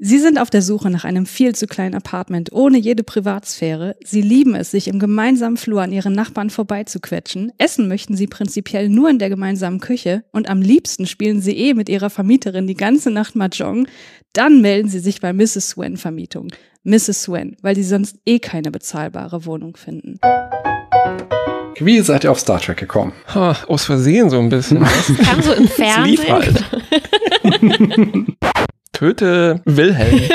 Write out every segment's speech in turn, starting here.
Sie sind auf der Suche nach einem viel zu kleinen Apartment ohne jede Privatsphäre. Sie lieben es, sich im gemeinsamen Flur an ihren Nachbarn vorbeizuquetschen. Essen möchten sie prinzipiell nur in der gemeinsamen Küche und am liebsten spielen sie eh mit ihrer Vermieterin die ganze Nacht Mahjong. Dann melden sie sich bei Mrs. Swen Vermietung. Mrs. Swen, weil sie sonst eh keine bezahlbare Wohnung finden. Wie seid ihr auf Star Trek gekommen? Ha, aus Versehen so ein bisschen. Kam so im Fernsehen. Töte Wilhelm.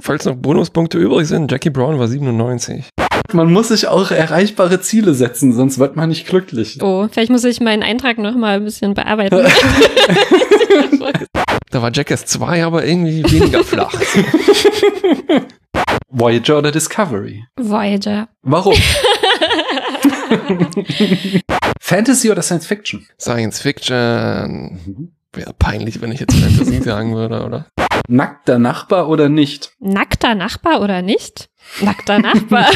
Falls noch Bonuspunkte übrig sind, Jackie Brown war 97. Man muss sich auch erreichbare Ziele setzen, sonst wird man nicht glücklich. Oh, vielleicht muss ich meinen Eintrag noch mal ein bisschen bearbeiten. Da war Jackass 2 aber irgendwie weniger flach. Voyager oder Discovery? Voyager. Warum? Fantasy oder Science Fiction? Science Fiction. Wäre peinlich, wenn ich jetzt Fantasy sagen würde, oder? Nackter Nachbar oder nicht? Nackter Nachbar oder nicht? Nackter Nachbar.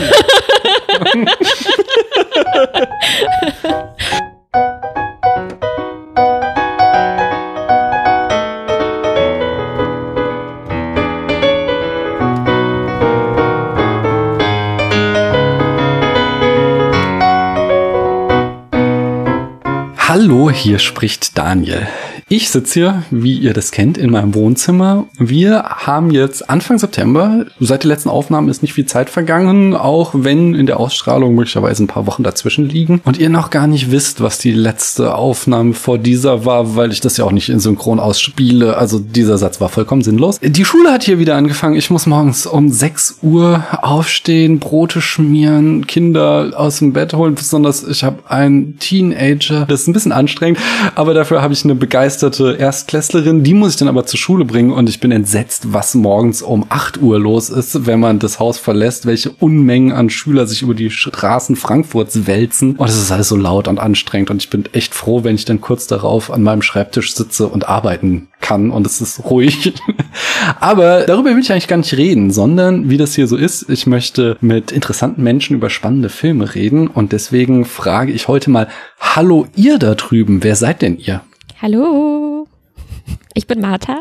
Hallo, hier spricht Daniel. Ich sitze hier, wie ihr das kennt, in meinem Wohnzimmer. Wir haben jetzt Anfang September. Seit der letzten Aufnahme ist nicht viel Zeit vergangen, auch wenn in der Ausstrahlung möglicherweise ein paar Wochen dazwischen liegen. Und ihr noch gar nicht wisst, was die letzte Aufnahme vor dieser war, weil ich das ja auch nicht in Synchron ausspiele. Also dieser Satz war vollkommen sinnlos. Die Schule hat hier wieder angefangen. Ich muss morgens um 6 Uhr aufstehen, Brote schmieren, Kinder aus dem Bett holen. Besonders ich habe einen Teenager. Das ist ein bisschen anstrengend, aber dafür habe ich eine begeisterte Erstklässlerin. Die muss ich dann aber zur Schule bringen und ich bin entsetzt, was morgens um 8 Uhr los ist, wenn man das Haus verlässt, welche Unmengen an Schüler sich über die Straßen Frankfurts wälzen. Und es ist alles so laut und anstrengend und ich bin echt froh, wenn ich dann kurz darauf an meinem Schreibtisch sitze und arbeiten kann und es ist ruhig. Aber darüber will ich eigentlich gar nicht reden, sondern wie das hier so ist, ich möchte mit interessanten Menschen über spannende Filme reden und deswegen frage ich heute mal, hallo ihr da drüben, wer seid denn ihr? Hallo. Ich bin Martha.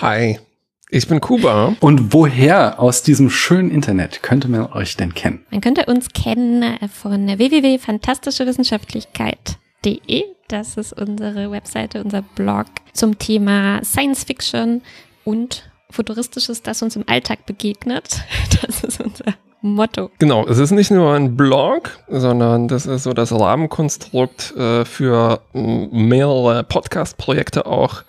Hi. Ich bin Kuba. Und woher aus diesem schönen Internet könnte man euch denn kennen? Man könnte uns kennen von www.fantastischewissenschaftlichkeit.de. Das ist unsere Webseite, unser Blog zum Thema Science Fiction und Futuristisches, das uns im Alltag begegnet. Das ist unser Motto. Genau, es ist nicht nur ein Blog, sondern das ist so das Rahmenkonstrukt äh, für mehrere Podcast-Projekte auch.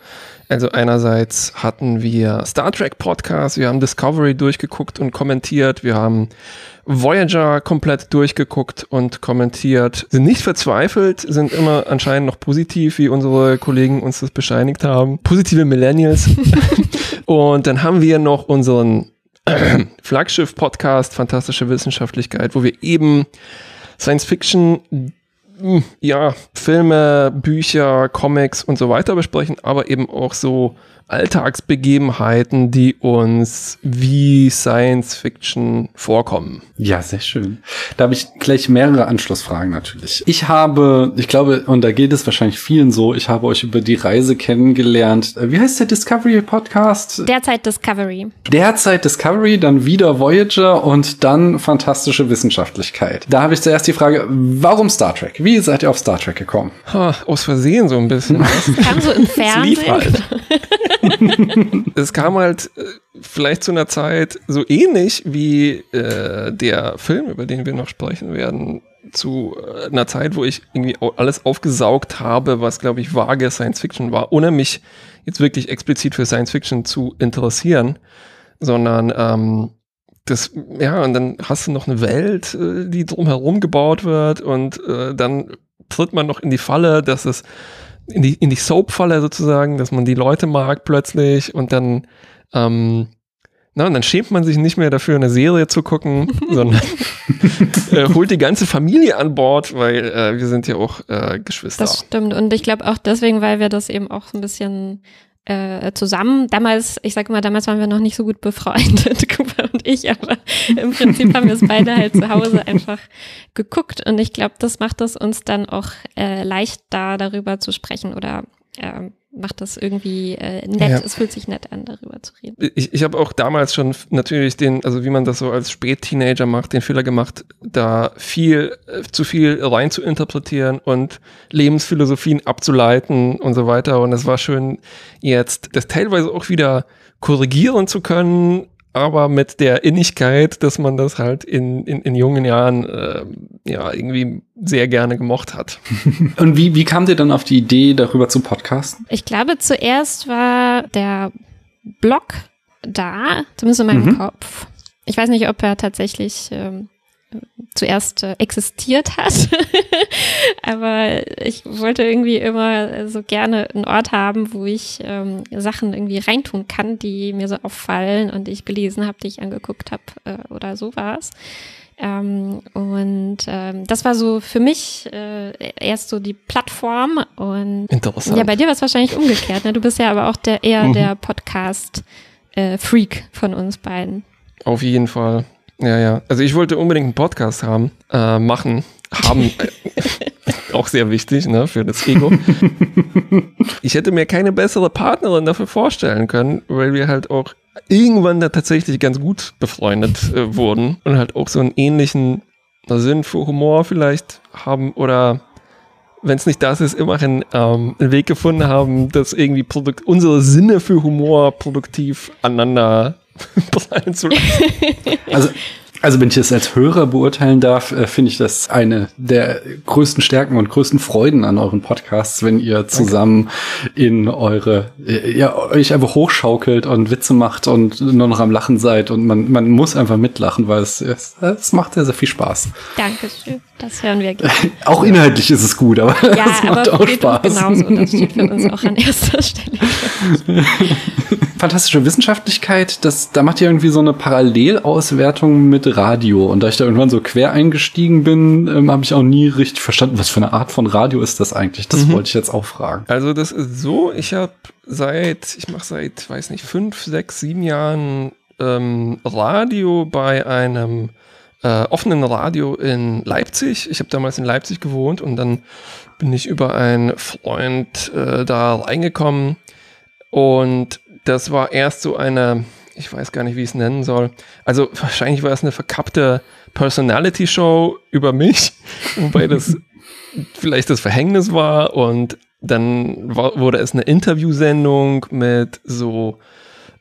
Also einerseits hatten wir Star Trek Podcast, wir haben Discovery durchgeguckt und kommentiert, wir haben Voyager komplett durchgeguckt und kommentiert, sind nicht verzweifelt, sind immer anscheinend noch positiv, wie unsere Kollegen uns das bescheinigt haben. Positive Millennials. und dann haben wir noch unseren Flaggschiff-Podcast Fantastische Wissenschaftlichkeit, wo wir eben Science Fiction, mh, ja, Filme, Bücher, Comics und so weiter besprechen, aber eben auch so Alltagsbegebenheiten, die uns wie Science Fiction vorkommen. Ja, sehr schön. Da habe ich gleich mehrere Anschlussfragen natürlich. Ich habe, ich glaube, und da geht es wahrscheinlich vielen so, ich habe euch über die Reise kennengelernt. Wie heißt der Discovery Podcast? Derzeit Discovery. Derzeit Discovery, dann wieder Voyager und dann fantastische Wissenschaftlichkeit. Da habe ich zuerst die Frage, warum Star Trek? Wie seid ihr auf Star Trek gekommen? Ha, aus Versehen so ein bisschen. Kam so im Fernsehen. es kam halt äh, vielleicht zu einer Zeit so ähnlich wie äh, der Film, über den wir noch sprechen werden, zu äh, einer Zeit, wo ich irgendwie alles aufgesaugt habe, was, glaube ich, vage Science Fiction war, ohne mich jetzt wirklich explizit für Science Fiction zu interessieren, sondern ähm, das, ja, und dann hast du noch eine Welt, äh, die drumherum gebaut wird und äh, dann tritt man noch in die Falle, dass es in die, in die Soap-Falle sozusagen, dass man die Leute mag plötzlich und dann, ähm, na, und dann schämt man sich nicht mehr dafür, eine Serie zu gucken, sondern äh, holt die ganze Familie an Bord, weil äh, wir sind ja auch äh, Geschwister. Das stimmt. Und ich glaube auch deswegen, weil wir das eben auch so ein bisschen äh, zusammen, damals, ich sage mal, damals waren wir noch nicht so gut befreundet, Cooper und ich, aber im Prinzip haben wir es beide halt zu Hause einfach geguckt. Und ich glaube, das macht es uns dann auch äh, leicht, da darüber zu sprechen oder äh, macht das irgendwie äh, nett. Ja. Es fühlt sich nett an, darüber zu reden. ich, ich habe auch damals schon natürlich den, also wie man das so als Spätteenager macht, den Fehler gemacht, da viel, äh, zu viel rein zu interpretieren und Lebensphilosophien abzuleiten und so weiter. Und es war schön, jetzt das teilweise auch wieder korrigieren zu können, aber mit der Innigkeit, dass man das halt in, in, in jungen Jahren äh, ja irgendwie sehr gerne gemocht hat. Und wie, wie kam dir dann auf die Idee, darüber zu podcasten? Ich glaube, zuerst war der Blog da, zumindest in meinem Mhm. Kopf. Ich weiß nicht, ob er tatsächlich ähm, zuerst äh, existiert hat, aber ich wollte irgendwie immer so gerne einen Ort haben, wo ich ähm, Sachen irgendwie reintun kann, die mir so auffallen und die ich gelesen habe, die ich angeguckt habe äh, oder sowas. Ähm, und ähm, das war so für mich äh, erst so die Plattform und Interessant. ja, bei dir war es wahrscheinlich umgekehrt. Ne? Du bist ja aber auch der eher Mhm. der Podcast-Freak von uns beiden. Auf jeden Fall. Ja, ja. Also ich wollte unbedingt einen Podcast haben, äh, machen, haben. äh, auch sehr wichtig, ne, für das Ego. ich hätte mir keine bessere Partnerin dafür vorstellen können, weil wir halt auch irgendwann da tatsächlich ganz gut befreundet äh, wurden und halt auch so einen ähnlichen Sinn für Humor vielleicht haben oder wenn es nicht das ist, immerhin ähm, einen Weg gefunden haben, dass irgendwie produkt unsere Sinne für Humor produktiv aneinander prallen zu lassen. Also, also wenn ich es als Hörer beurteilen darf, äh, finde ich das eine der größten Stärken und größten Freuden an euren Podcasts, wenn ihr zusammen in eure, äh, ja, euch einfach hochschaukelt und Witze macht und nur noch am Lachen seid und man, man muss einfach mitlachen, weil es, es, es macht sehr, sehr viel Spaß. Dankeschön. Das hören wir gerne. Auch inhaltlich ist es gut, aber Ja, es macht aber auch geht Spaß. genauso. Das steht für uns auch an erster Stelle. Fantastische Wissenschaftlichkeit, das, da macht ihr irgendwie so eine Parallelauswertung mit Radio. Und da ich da irgendwann so quer eingestiegen bin, ähm, habe ich auch nie richtig verstanden, was für eine Art von Radio ist das eigentlich. Das Mhm. wollte ich jetzt auch fragen. Also das ist so, ich habe seit, ich mache seit, weiß nicht, fünf, sechs, sieben Jahren ähm, Radio bei einem äh, offenen Radio in Leipzig. Ich habe damals in Leipzig gewohnt und dann bin ich über einen Freund äh, da reingekommen und das war erst so eine, ich weiß gar nicht, wie ich es nennen soll. Also wahrscheinlich war es eine verkappte Personality-Show über mich, wobei das vielleicht das Verhängnis war. Und dann war, wurde es eine Interviewsendung mit so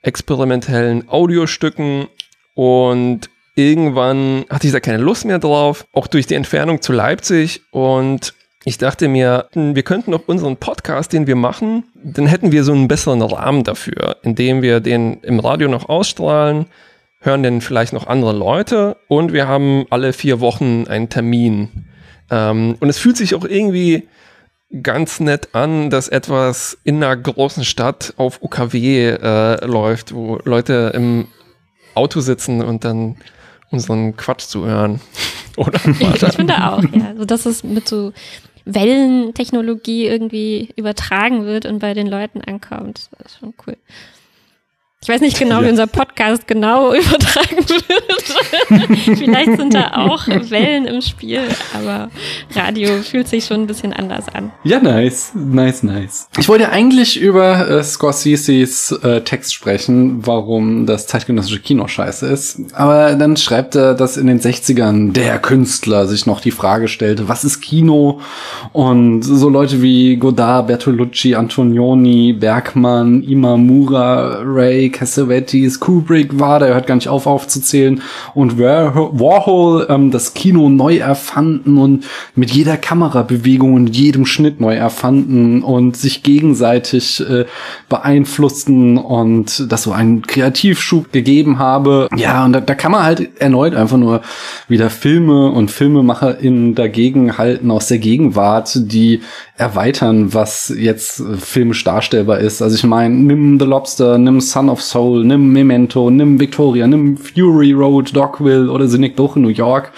experimentellen Audiostücken. Und irgendwann hatte ich da keine Lust mehr drauf, auch durch die Entfernung zu Leipzig. Und ich dachte mir, hm, wir könnten auch unseren Podcast, den wir machen, dann hätten wir so einen besseren Rahmen dafür, indem wir den im Radio noch ausstrahlen, hören den vielleicht noch andere Leute und wir haben alle vier Wochen einen Termin. Ähm, und es fühlt sich auch irgendwie ganz nett an, dass etwas in einer großen Stadt auf UKW äh, läuft, wo Leute im Auto sitzen und dann unseren Quatsch zuhören. Oder? Ich, ich finde auch, ja. Also, dass es mit so Wellentechnologie irgendwie übertragen wird und bei den Leuten ankommt. Das ist schon cool. Ich weiß nicht genau, wie Ja. unser Podcast genau übertragen wird. Vielleicht sind da auch Wellen im Spiel, aber Radio fühlt sich schon ein bisschen anders an. Ja, nice, nice, nice. Ich wollte eigentlich über äh, Scorseses äh, Text sprechen, warum das zeitgenössische Kino scheiße ist. Aber dann schreibt er, dass in den 60ern der Künstler sich noch die Frage stellte, was ist Kino? Und so Leute wie Godard, Bertolucci, Antonioni, Bergmann, Imamura, Ray, Cassavetes, Kubrick war, der hört gar nicht auf aufzuzählen. Und War- Warhol ähm, das Kino neu erfanden und mit jeder Kamerabewegung und jedem Schnitt neu erfanden und sich gegenseitig äh, beeinflussten und das so einen Kreativschub gegeben habe. Ja, und da, da kann man halt erneut einfach nur wieder Filme und FilmemacherInnen dagegen halten aus der Gegenwart, die erweitern, was jetzt äh, filmisch darstellbar ist. Also ich meine, nimm The Lobster, nimm Son of Soul, nimm Memento, nimm Victoria, nimm Fury Road, Dogville oder Synecdoche New York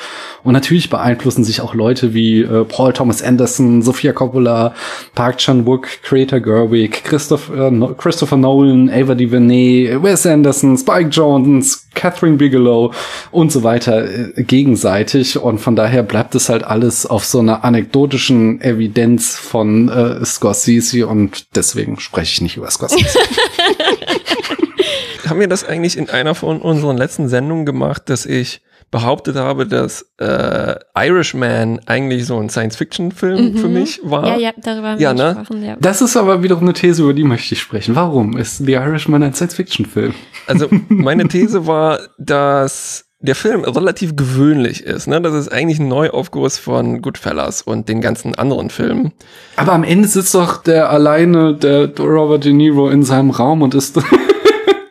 Und natürlich beeinflussen sich auch Leute wie äh, Paul Thomas Anderson, Sophia Coppola, Park Chan-wook, Greta Gerwig, Christopher, äh, Christopher Nolan, Ava DuVernay, Wes Anderson, Spike Jones, Catherine Bigelow und so weiter äh, gegenseitig. Und von daher bleibt es halt alles auf so einer anekdotischen Evidenz von äh, Scorsese und deswegen spreche ich nicht über Scorsese. Haben wir das eigentlich in einer von unseren letzten Sendungen gemacht, dass ich behauptet habe, dass äh, Irishman eigentlich so ein Science-Fiction-Film Mhm. für mich war? Ja, ja, darüber haben Ja, wir ne? gesprochen, ja. Das ist aber wiederum eine These, über die möchte ich sprechen. Warum ist The Irishman ein Science-Fiction-Film? Also meine These war, dass der Film relativ gewöhnlich ist. Ne? Das ist eigentlich ein Neuaufguss von Goodfellas und den ganzen anderen Filmen. Aber am Ende sitzt doch der alleine, der Robert De Niro in seinem Raum und ist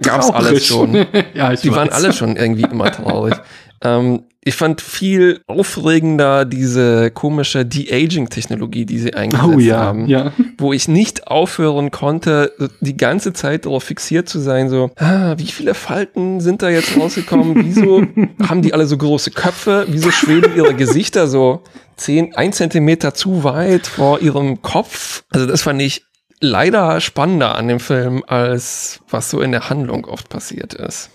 Gab's alles schon. ja, ich Die waren weiß. alle schon irgendwie immer traurig. ähm, ich fand viel aufregender diese komische De-Aging-Technologie, die sie eingesetzt Oh ja, haben. ja. Wo ich nicht aufhören konnte, die ganze Zeit darauf fixiert zu sein, so, ah, wie viele Falten sind da jetzt rausgekommen? Wieso haben die alle so große Köpfe? Wieso schweben ihre Gesichter so zehn, ein Zentimeter zu weit vor ihrem Kopf? Also das fand ich leider spannender an dem Film, als was so in der Handlung oft passiert ist.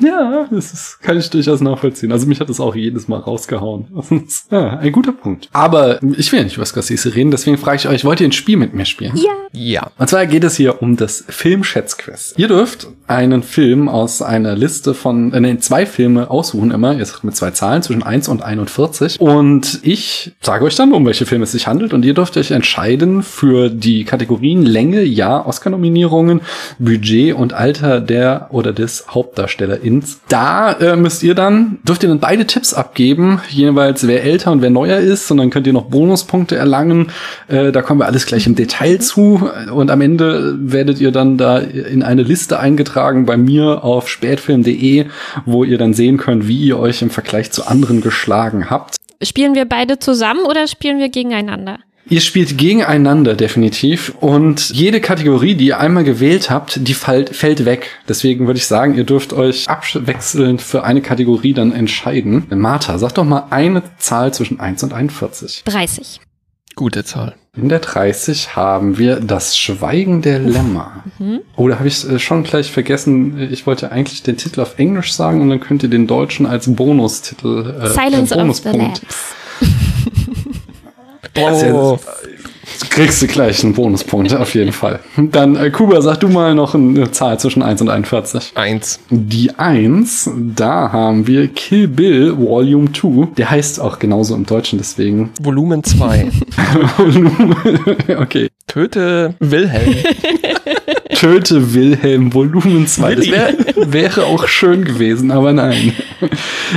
Ja, das ist, kann ich durchaus nachvollziehen. Also mich hat das auch jedes Mal rausgehauen. ja, ein guter Punkt. Aber ich will ja nicht über Scorsese reden, deswegen frage ich euch, wollt ihr ein Spiel mit mir spielen? Ja. Ja. Und zwar geht es hier um das Filmschätzquiz. Ihr dürft einen Film aus einer Liste von, äh, nee, zwei Filme aussuchen immer, jetzt mit zwei Zahlen zwischen 1 und 41. Und ich sage euch dann, um welche Filme es sich handelt. Und ihr dürft euch entscheiden für die Kategorien Länge, Jahr, Oscar-Nominierungen, Budget und Alter der oder des Hauptdarstellerins. Da äh, müsst ihr dann, dürft ihr dann beide Tipps abgeben, jeweils wer älter und wer neuer ist. Und dann könnt ihr noch Bonuspunkte erlangen. Äh, da kommen wir alles gleich im Detail zu. Und am Ende werdet ihr dann da in eine Liste eingetragen bei mir auf spätfilm.de, wo ihr dann sehen könnt, wie ihr euch im Vergleich zu anderen geschlagen habt. Spielen wir beide zusammen oder spielen wir gegeneinander? Ihr spielt gegeneinander definitiv und jede Kategorie, die ihr einmal gewählt habt, die fällt, fällt weg. Deswegen würde ich sagen, ihr dürft euch abwechselnd für eine Kategorie dann entscheiden. Martha, sag doch mal eine Zahl zwischen 1 und 41. 30. Gute Zahl. In der 30 haben wir das Schweigen der Lämmer. Mhm. Oh, da habe ich äh, schon gleich vergessen. Ich wollte eigentlich den Titel auf Englisch sagen und dann könnt ihr den deutschen als Bonustitel äh, Silence äh, of the Bonuspunkt. Lambs. Oh, Kriegst du gleich einen Bonuspunkt, auf jeden Fall. Dann, äh, Kuba, sag du mal noch eine Zahl zwischen 1 und 41. eins. Die 1, da haben wir Kill Bill Volume 2. Der heißt auch genauso im Deutschen, deswegen. Volumen 2. okay. Töte Wilhelm. Töte Wilhelm Volumen 2. Das wär, wäre auch schön gewesen, aber nein.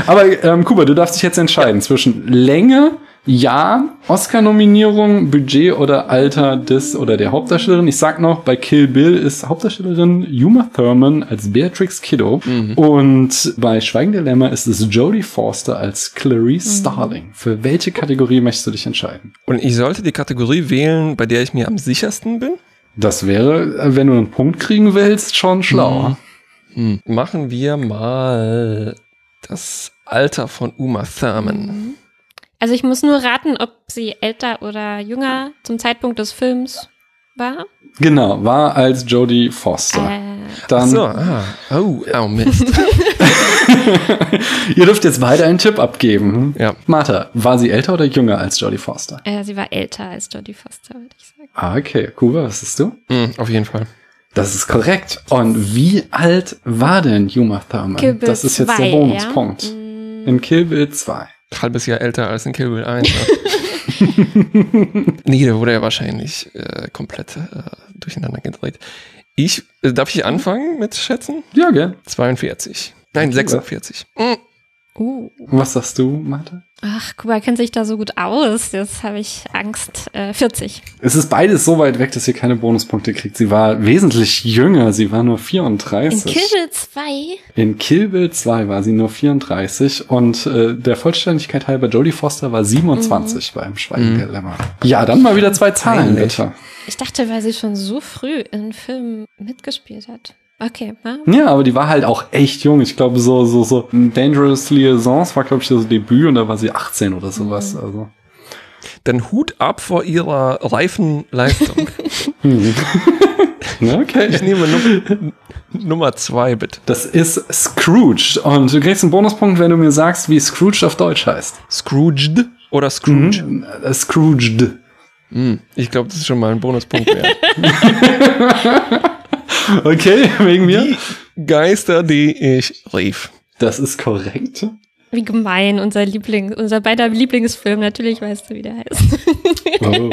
Aber ähm, Kuba, du darfst dich jetzt entscheiden zwischen Länge, Jahr, Oscar-Nominierung, Budget oder Alter des oder der Hauptdarstellerin. Ich sag noch, bei Kill Bill ist Hauptdarstellerin Uma Thurman als Beatrix Kiddo und bei Schweigen der Lämmer ist es Jodie Forster als Clarice Starling. Für welche Kategorie möchtest du dich entscheiden? Und ich sollte die Kategorie wählen, bei der ich mir am sichersten bin. Das wäre, wenn du einen Punkt kriegen willst, schon schlauer. Hm. Machen wir mal das Alter von Uma Thurman. Also ich muss nur raten, ob sie älter oder jünger zum Zeitpunkt des Films war. Genau, war als Jodie Foster. Äh, Dann, so, ah. Oh, oh Mist. ihr dürft jetzt beide einen Tipp abgeben. ja. Martha, war sie älter oder jünger als Jodie Foster? äh, sie war älter als Jodie Foster, würde ich sagen. Ah, okay. Kuba, was ist du? Hm, auf jeden Fall. Das ist korrekt. Und wie alt war denn Uma Thurman? Kill Bill das ist jetzt 2, der Bonuspunkt. Ja? Mm, In Kill Bill 2. Halbes Jahr älter als in Kill Bill 1. Ne? nee, der wurde ja wahrscheinlich äh, komplett äh, durcheinander gedreht. Ich, äh, darf ich anfangen mit Schätzen? Ja, gell? 42. Nein, Okay, 46. Hm. Uh. Was sagst du, Martha? Ach, Kuba kennt sich da so gut aus. Jetzt habe ich Angst. Äh, 40. Es ist beides so weit weg, dass ihr keine Bonuspunkte kriegt. Sie war wesentlich jünger. Sie war nur In 34. Kill Bill 2? In Kill Bill 2 war sie nur 34 und äh, der Vollständigkeit halber Jodie Foster war 27 beim Schweigen Mhm. der Lämmer. Ja, dann mal wieder zwei Zahlen, bitte. Ich dachte, weil sie schon so früh in Filmen mitgespielt hat. Okay, ja. Ja, aber die war halt auch echt jung. Ich glaube, so, so, so Dangerous Liaisons war, glaube ich, das Debüt und da war sie 18 oder sowas. Mhm. Also. Dann Hut ab vor ihrer reifen Leistung. Ja, okay. Ich nehme Num Nummer zwei, bitte. Das ist Scrooge. Und du kriegst einen Bonuspunkt, wenn du mir sagst, wie Scrooge auf Deutsch heißt. Scrooged oder Scrooge? Mhm. Äh, Scrooged. Hm, Ich glaube, das ist schon mal ein Bonuspunkt wert. Okay, wegen mir. Die Geister, die ich rief. Das ist korrekt. Wie gemein, unser Liebling, unser beider Lieblingsfilm. Natürlich weißt du, wie der heißt. Oh.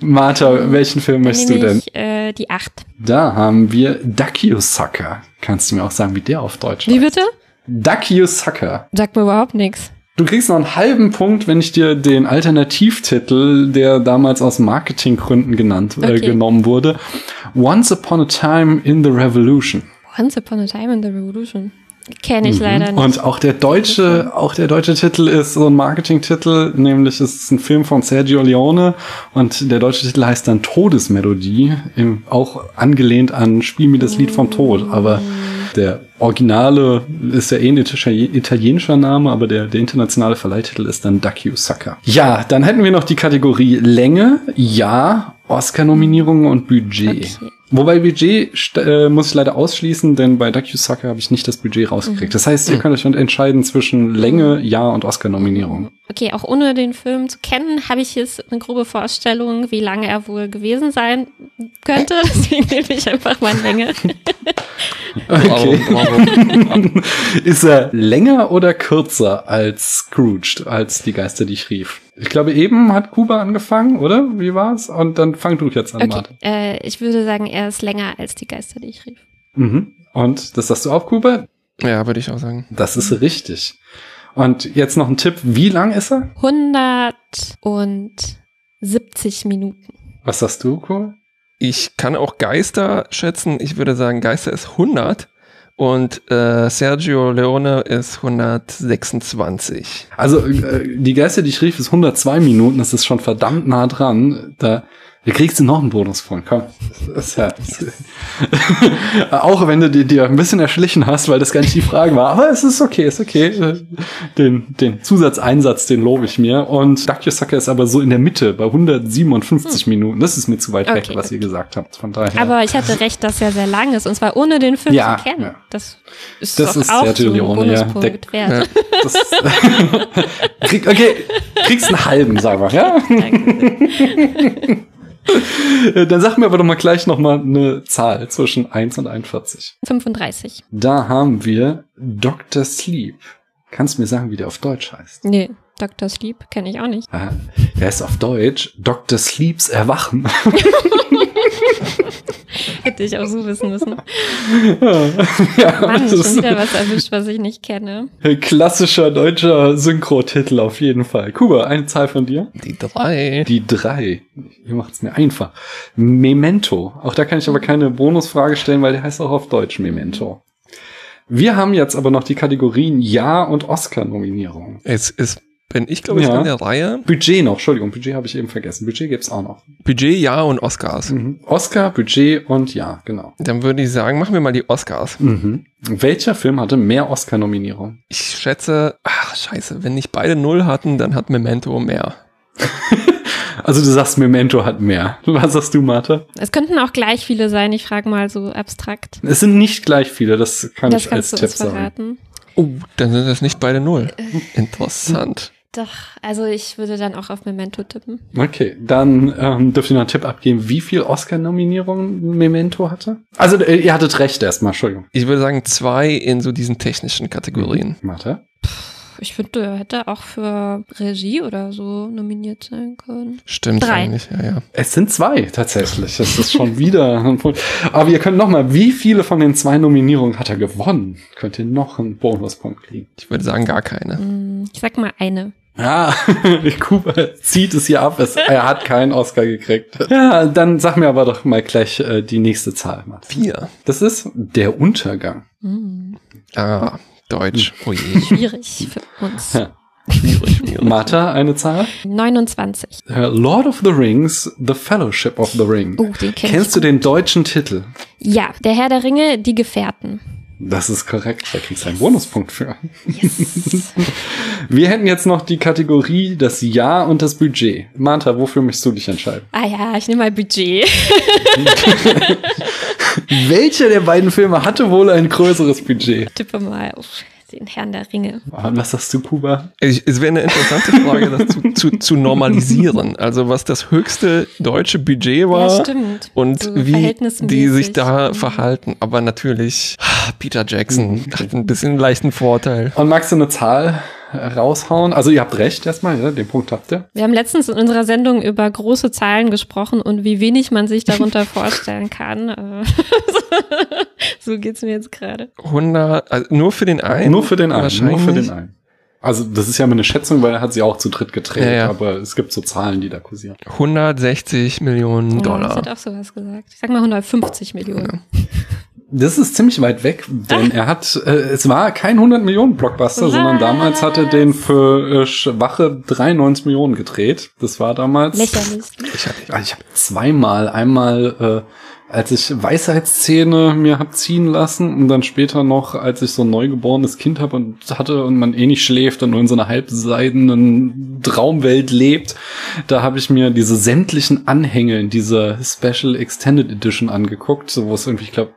Martha, welchen Film möchtest du denn? Nämlich äh, die acht. Da haben wir Duckyu-Sucker. Kannst du mir auch sagen, wie der auf Deutsch Wie heißt? bitte? Duckyu-Sucker. Sagt mir überhaupt nichts. Du kriegst noch einen halben Punkt, wenn ich dir den Alternativtitel, der damals aus Marketinggründen genannt, äh, Okay. genommen wurde. Once Upon a Time in the Revolution. Once Upon a Time in the Revolution. Kenne ich leider nicht. Mhm. Und auch der deutsche, auch der deutsche Titel ist so ein Marketingtitel, nämlich es ist ein Film von Sergio Leone und der deutsche Titel heißt dann Todesmelodie, im, auch angelehnt an Spiel mir das Lied vom Tod, aber der originale ist ja eh ein Italien- italienischer Name, aber der, der internationale Verleihtitel ist dann Duck You Sucker. Ja, dann hätten wir noch die Kategorie Länge, ja, Oscar-Nominierungen und Budget. Okay. Wobei Budget äh, muss ich leider ausschließen, denn bei DocuSucker habe ich nicht das Budget rausgekriegt. Das heißt, ihr könnt euch entscheiden zwischen Länge, Ja und Oscar-Nominierung. Okay, auch ohne den Film zu kennen, habe ich jetzt eine grobe Vorstellung, wie lange er wohl gewesen sein könnte. Deswegen nehme ich einfach mal Länge. Okay. Bravo, bravo. Ist er länger oder kürzer als Scrooge, als die Geister, die ich rief? Ich glaube, eben hat Kuba angefangen, oder? Wie war's? Und dann fang du jetzt an, Okay, Martin. äh, ich würde sagen, er ist länger als die Geister, die ich rief. Mhm. Und das sagst du auch, Kuba? Ja, würde ich auch sagen. Das ist richtig. Und jetzt noch ein Tipp. Wie lang ist er? 170 Minuten. Was sagst du, Kuba? Ich kann auch Geister schätzen. Ich würde sagen, Geister ist 100 und äh, Sergio Leone ist 126. Also äh, die Geister, die ich rief, ist 102 Minuten. Das ist schon verdammt nah dran. Da, da kriegst du noch einen Bonuspunkt. Komm. Das ist ja, auch wenn du dir, dir ein bisschen erschlichen hast, weil das gar nicht die Frage war. Aber es ist okay, ist okay. Den, den Zusatzeinsatz, den lobe ich mir. Und Duck ist aber so in der Mitte bei 157 Minuten. Das ist mir zu weit weg, Okay, was gut. ihr gesagt habt. Von daher. Aber ich hatte recht, dass er sehr lang ist. Und zwar ohne den Film Ja, zu kennen. ja. Das ist Das ist auch Sergio so ein Leone, ja. Der- wert. das, krieg, okay, kriegst einen halben, sag mal, ja? Äh, Dann sag mir aber doch mal gleich noch mal eine Zahl zwischen 1 und 41. 35. Da haben wir Dr. Sleep. Kannst du mir sagen, wie der auf Deutsch heißt? Nee, Dr. Sleep kenne ich auch nicht. Ah, Der ist auf Deutsch Dr. Sleeps Erwachen. Hätte ich auch so wissen müssen. ja, Mann, das schon wieder was erwischt, was ich nicht kenne. ein klassischer deutscher Synchro-Titel auf jeden Fall. Kuba, eine Zahl von dir? Die drei. Die drei. Ihr macht's mir einfach. Memento. Auch da kann ich aber keine Bonusfrage stellen, weil der heißt auch auf Deutsch Memento. Wir haben jetzt aber noch die Kategorien Ja und Oscar-Nominierung. Es ist, bin ich, glaube ich, Ja. an der Reihe. Budget noch, Entschuldigung, Budget habe ich eben vergessen. Budget gibt's auch noch. Budget, ja und Oscars. Mhm. Oscar, Budget und Ja, genau. Dann würde ich sagen, machen wir mal die Oscars. Mhm. Welcher Film hatte mehr Oscar-Nominierung? Ich schätze, ach scheiße, wenn nicht beide Null hatten, dann hat Memento mehr. Also du sagst, Memento hat mehr. Was sagst du, Martha? Es könnten auch gleich viele sein. Ich frage mal so abstrakt. Es sind nicht gleich viele, das kann das ich als kannst du Tipp uns sagen. verraten. Oh, dann sind das nicht beide Null. Interessant. Doch, also ich würde dann auch auf Memento tippen. Okay, dann ähm, dürft ihr noch einen Tipp abgeben, wie viel Oscar-Nominierungen Memento hatte? Also äh, ihr hattet recht erstmal, Entschuldigung. Ich würde sagen, zwei in so diesen technischen Kategorien. Martha? Ich finde, er hätte auch für Regie oder so nominiert sein können. Stimmt Drei. eigentlich, ja, ja. Es sind zwei tatsächlich. Das ist schon wieder. ein Punkt. Aber ihr könnt noch mal, wie viele von den zwei Nominierungen hat er gewonnen? Könnt ihr noch einen Bonuspunkt kriegen? Ich würde sagen, gar keine. Hm, Ich sag mal eine. Ja, Kuba zieht es hier ab. Es, er hat keinen Oscar gekriegt. Ja, dann sag mir aber doch mal gleich äh, die nächste Zahl. Martha. Vier. Das ist der Untergang. Hm, Ah, Deutsch. Oh je. schwierig für uns. Ja. Schwierig, schwierig. Martha, eine Zahl? 29. Äh, Lord of the Rings, The Fellowship of the Ring. Oh, den kenn Kennst ich du den deutschen Titel? Ja, der Herr der Ringe, die Gefährten. Das ist korrekt. Da kriegst du einen Bonuspunkt für. Wir hätten jetzt noch die Kategorie das Jahr und das Budget. Martha, wofür möchtest du dich entscheiden? Ah ja, ich nehme mal Budget. Welcher der beiden Filme hatte wohl ein größeres Budget? Tippe mal auf den Herrn der Ringe. Ah, Was sagst du, Kuba? Ich, es wäre eine interessante Frage, das zu, zu, zu normalisieren. Also was das höchste deutsche Budget war Ja, stimmt. und So wie die sich da Mhm. verhalten. Aber natürlich, Peter Jackson hat ein bisschen einen leichten Vorteil. Und magst du eine Zahl raushauen? Also ihr habt recht erstmal, ja, den Punkt habt ihr. Wir haben letztens in unserer Sendung über große Zahlen gesprochen und wie wenig man sich darunter vorstellen kann. Äh, so geht's mir jetzt gerade. 100, also nur für den einen? Nur für den einen. Nur für den einen. Also das ist ja immer eine Schätzung, weil er hat sie auch zu dritt gedreht, Ja, ja. aber es gibt so Zahlen, die da kursieren. 160 Millionen Ja, ich Dollar. hätte auch sowas gesagt. Ich sag mal 150 Millionen. Das ist ziemlich weit weg, denn er hat, äh, es war kein 100 Millionen Blockbuster, sondern Was? damals hat er den für äh, schwache 93 Millionen gedreht. Das war damals. Lächerlich. Ich habe ich hab zweimal, einmal äh, als ich Weisheitszähne mir hab ziehen lassen und dann später noch, als ich so ein neugeborenes Kind habe und hatte und man eh nicht schläft und nur in so einer halbseidenen Traumwelt lebt, da habe ich mir diese sämtlichen Anhänge in dieser Special Extended Edition angeguckt, so wo es irgendwie, ich glaube,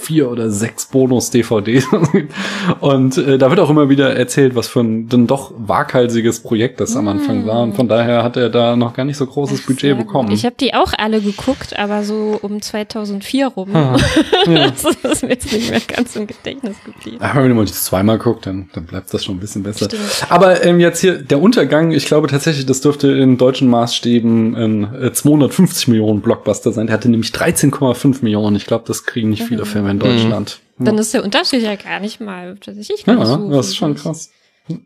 vier oder sechs Bonus-DVDs. Und äh, da wird auch immer wieder erzählt, was für ein dann doch waghalsiges Projekt das am Anfang war. Und von daher hat er da noch gar nicht so großes Budget Sehr gut. bekommen. Ich habe die auch alle geguckt, aber so um 2004 rum. Ah, ja. das ist mir jetzt nicht mehr ganz im Gedächtnis geblieben. Aber wenn man das zweimal guckt, dann, dann bleibt das schon ein bisschen besser. Stimmt. Aber ähm, jetzt hier der Untergang, ich glaube tatsächlich, das dürfte in deutschen Maßstäben ein äh, 250 Millionen Blockbuster sein. Der hatte nämlich 13,5 Millionen. Ich glaube, das kriegen nicht viele Filme in Deutschland. Dann ist der Unterschied ja gar nicht mal tatsächlich Ja, so das ist schon krass.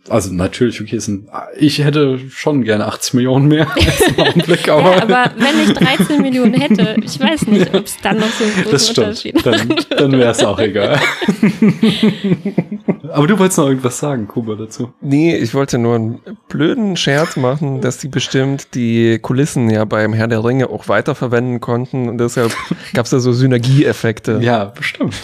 Also natürlich, okay, ein, ich hätte schon gerne 80 Millionen mehr im Augenblick, aber, Ja, aber wenn ich 13 Millionen hätte, ich weiß nicht, ob es dann noch so einen großen das stimmt. Unterschied Dann, dann wäre es auch egal. aber du wolltest noch irgendwas sagen, Kuba, dazu. Nee, ich wollte nur einen blöden Scherz machen, dass die bestimmt die Kulissen ja beim Herr der Ringe auch weiterverwenden konnten und deshalb gab es da so Synergieeffekte. Ja, bestimmt.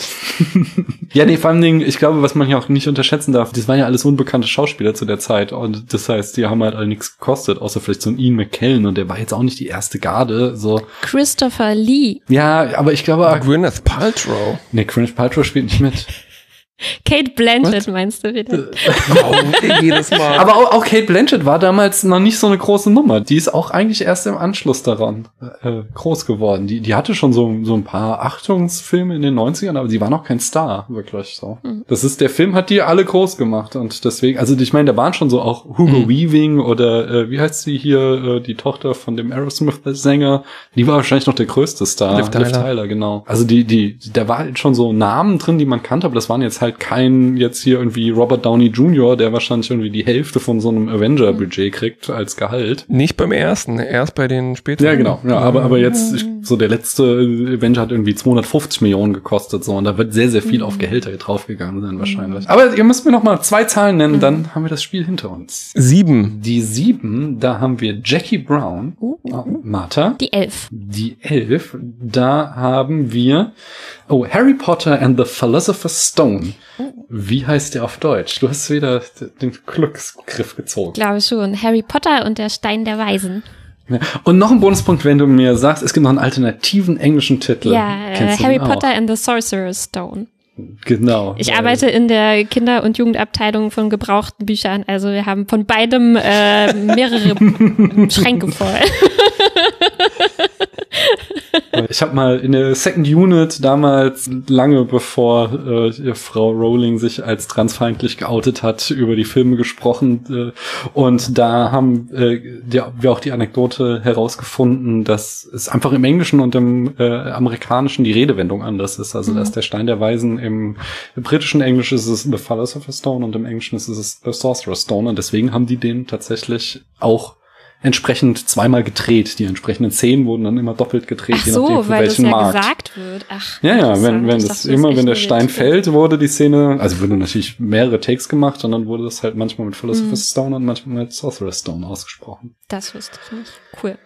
ja, nee, vor allem, Dingen, ich glaube, was man hier auch nicht unterschätzen darf, das waren ja alles unbekannte Schauspieler zu der Zeit und das heißt, die haben halt alle nichts gekostet, außer vielleicht so ein Ian McKellen und der war jetzt auch nicht die erste Garde, so. Christopher Lee, Ja, aber ich glaube, Gwyneth Paltrow. nee, Cringe Paltrow spielt nicht mit. Kate Blanchett meinst du wieder? Oh, jedes Mal. Aber auch, auch Kate Blanchett war damals noch nicht so eine große Nummer. Die ist auch eigentlich erst im Anschluss daran äh, groß geworden. Die, die hatte schon so, so ein paar Achtungsfilme in den 90ern, aber die war noch kein Star, wirklich so. Das ist, der Film hat die alle groß gemacht und deswegen, also ich meine, da waren schon so auch Hugo Weaving oder äh, wie heißt sie hier, äh, die Tochter von dem Aerosmith-Sänger, die war wahrscheinlich noch der größte Star. Liv Tyler. genau. Also die, die, da war halt schon so Namen drin, die man kannte, aber das waren jetzt halt kein jetzt hier irgendwie Robert Downey Jr., der wahrscheinlich irgendwie die Hälfte von so einem Avenger-Budget kriegt als Gehalt. Nicht beim ersten, erst bei den späteren. Ja, genau. Ja, aber, aber jetzt, ich, so der letzte Avenger hat irgendwie 250 Millionen gekostet, so, und da wird sehr, sehr viel auf Gehälter draufgegangen sein, wahrscheinlich. Aber ihr müsst mir noch mal zwei Zahlen nennen, dann haben wir das Spiel hinter uns. Sieben. Die sieben, da haben wir Jackie Brown, oh, Martha. Die Elf. Die elf, da haben wir, oh, Harry Potter and the Philosopher's Stone. Wie heißt der auf Deutsch? Du hast wieder den Glücksgriff gezogen. Glaube schon. Harry Potter und der Stein der Weisen. Ja. Und noch ein Bonuspunkt, wenn du mir sagst, es gibt noch einen alternativen englischen Titel. Ja, äh, Harry auch? Potter and the Sorcerer's Stone. Genau. Ich arbeite in der Kinder- und Jugendabteilung von gebrauchten Büchern. Also wir haben von beidem äh, mehrere Schränke voll. Ich habe mal in der Second Unit damals, lange bevor äh, Frau Rowling sich als transfeindlich geoutet hat, über die Filme gesprochen. Äh, und da haben äh, die, wir auch die Anekdote herausgefunden, dass es einfach im Englischen und im äh, Amerikanischen die Redewendung anders ist. Also dass der Stein der Weisen im, britischen Englisch ist es The Philosopher's Stone und im Englischen ist es The Sorcerer's Stone. Und deswegen haben die den tatsächlich auch entsprechend zweimal gedreht. Die entsprechenden Szenen wurden dann immer doppelt gedreht, Ach je so, nachdem für weil das welchen ja Markt. gesagt wird. Ach, Ja, ja, wenn, wenn das dachte, immer, wenn der Stein nur fällt, wurde die Szene, also wurde natürlich mehrere Takes gemacht und dann wurde das halt manchmal mit Philosopher's Mhm. Stone und manchmal mit Sorcerer's Stone ausgesprochen. Das wusste ich nicht. Cool.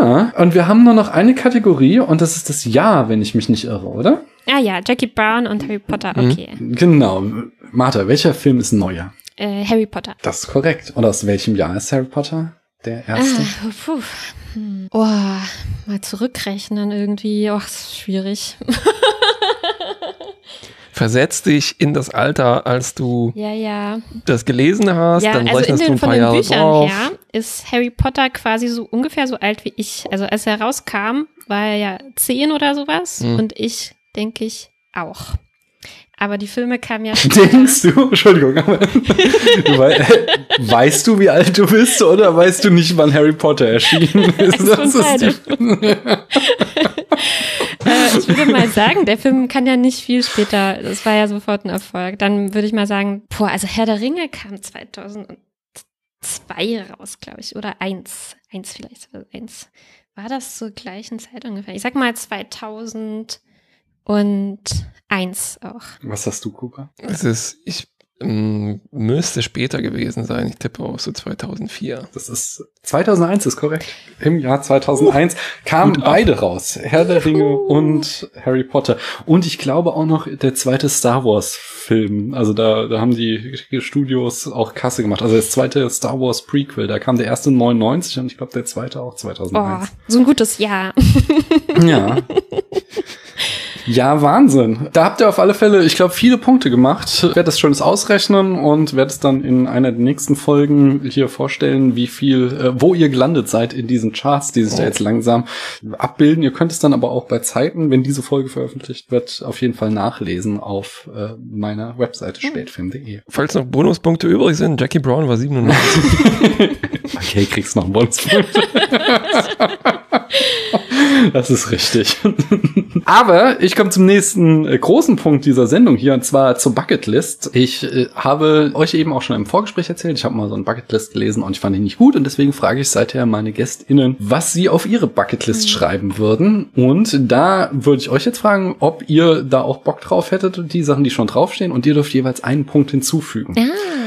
Ja, und wir haben nur noch eine Kategorie und das ist das Jahr, wenn ich mich nicht irre, oder? Ah ja, Jackie Brown und Harry Potter, Mhm. okay. Genau. Martha, welcher Film ist neuer? Äh, Harry Potter. Das ist korrekt. Und aus welchem Jahr ist Harry Potter der erste? Ah, puh. Hm. Oh, mal zurückrechnen irgendwie. Oh, das ist schwierig. Versetz dich in das Alter, als du Ja, ja. das gelesen hast, Ja, dann also in rechnest du den, ein von paar den Jahre Büchern drauf. her ist Harry Potter quasi so ungefähr so alt wie ich. Also als er rauskam, war er ja zehn oder sowas Mhm. und ich denke ich auch. Aber die Filme kamen ja Denkst du? Entschuldigung, aber weißt du, wie alt du bist oder weißt du nicht, wann Harry Potter erschienen ist? Eins von die- äh, ich würde mal sagen, der Film kann ja nicht viel später, das war ja sofort ein Erfolg. Dann würde ich mal sagen, boah, also Herr der Ringe kam 2002 raus, glaube ich, oder eins, eins vielleicht, oder eins. War das zur gleichen Zeit ungefähr? Ich sag mal 2001 auch. Was hast du, Cooper? Es ist, ich ähm, müsste später gewesen sein. Ich tippe auch so 2004. Das ist 2001 ist korrekt. Im Jahr 2001 kamen Gut ab. beide raus. Herr der Ringe und Harry Potter. Und ich glaube auch noch der zweite Star Wars Film. Also da, da haben die Studios auch Kasse gemacht. Also das zweite Star Wars Prequel. Da kam der erste 99 und ich glaube der zweite auch Oh, 2001. so ein gutes Jahr. Ja. Ja, Wahnsinn. Da habt ihr auf alle Fälle, ich glaube, viele Punkte gemacht. Ich werde das schönes ausrechnen und werde es dann in einer der nächsten Folgen hier vorstellen, wie viel, äh, wo ihr gelandet seid in diesen Charts, die sich da jetzt langsam abbilden. Ihr könnt es dann aber auch bei Zeiten, wenn diese Folge veröffentlicht wird, auf jeden Fall nachlesen auf äh, meiner Webseite spätfilm.de. Falls noch Bonuspunkte übrig sind, Jackie Brown war 97. Okay, kriegst noch einen Bonuspunkt. Das ist richtig. Aber ich komme zum nächsten äh, großen Punkt dieser Sendung hier, und zwar zur Bucketlist. Ich äh, habe euch eben auch schon im Vorgespräch erzählt, ich habe mal so ein Bucketlist gelesen und ich fand ihn nicht gut und deswegen frage ich seither meine GästInnen, was sie auf ihre Bucketlist schreiben würden. Und da würde ich euch jetzt fragen, ob ihr da auch Bock drauf hättet, die Sachen, die schon draufstehen, und ihr dürft jeweils einen Punkt hinzufügen. Ah,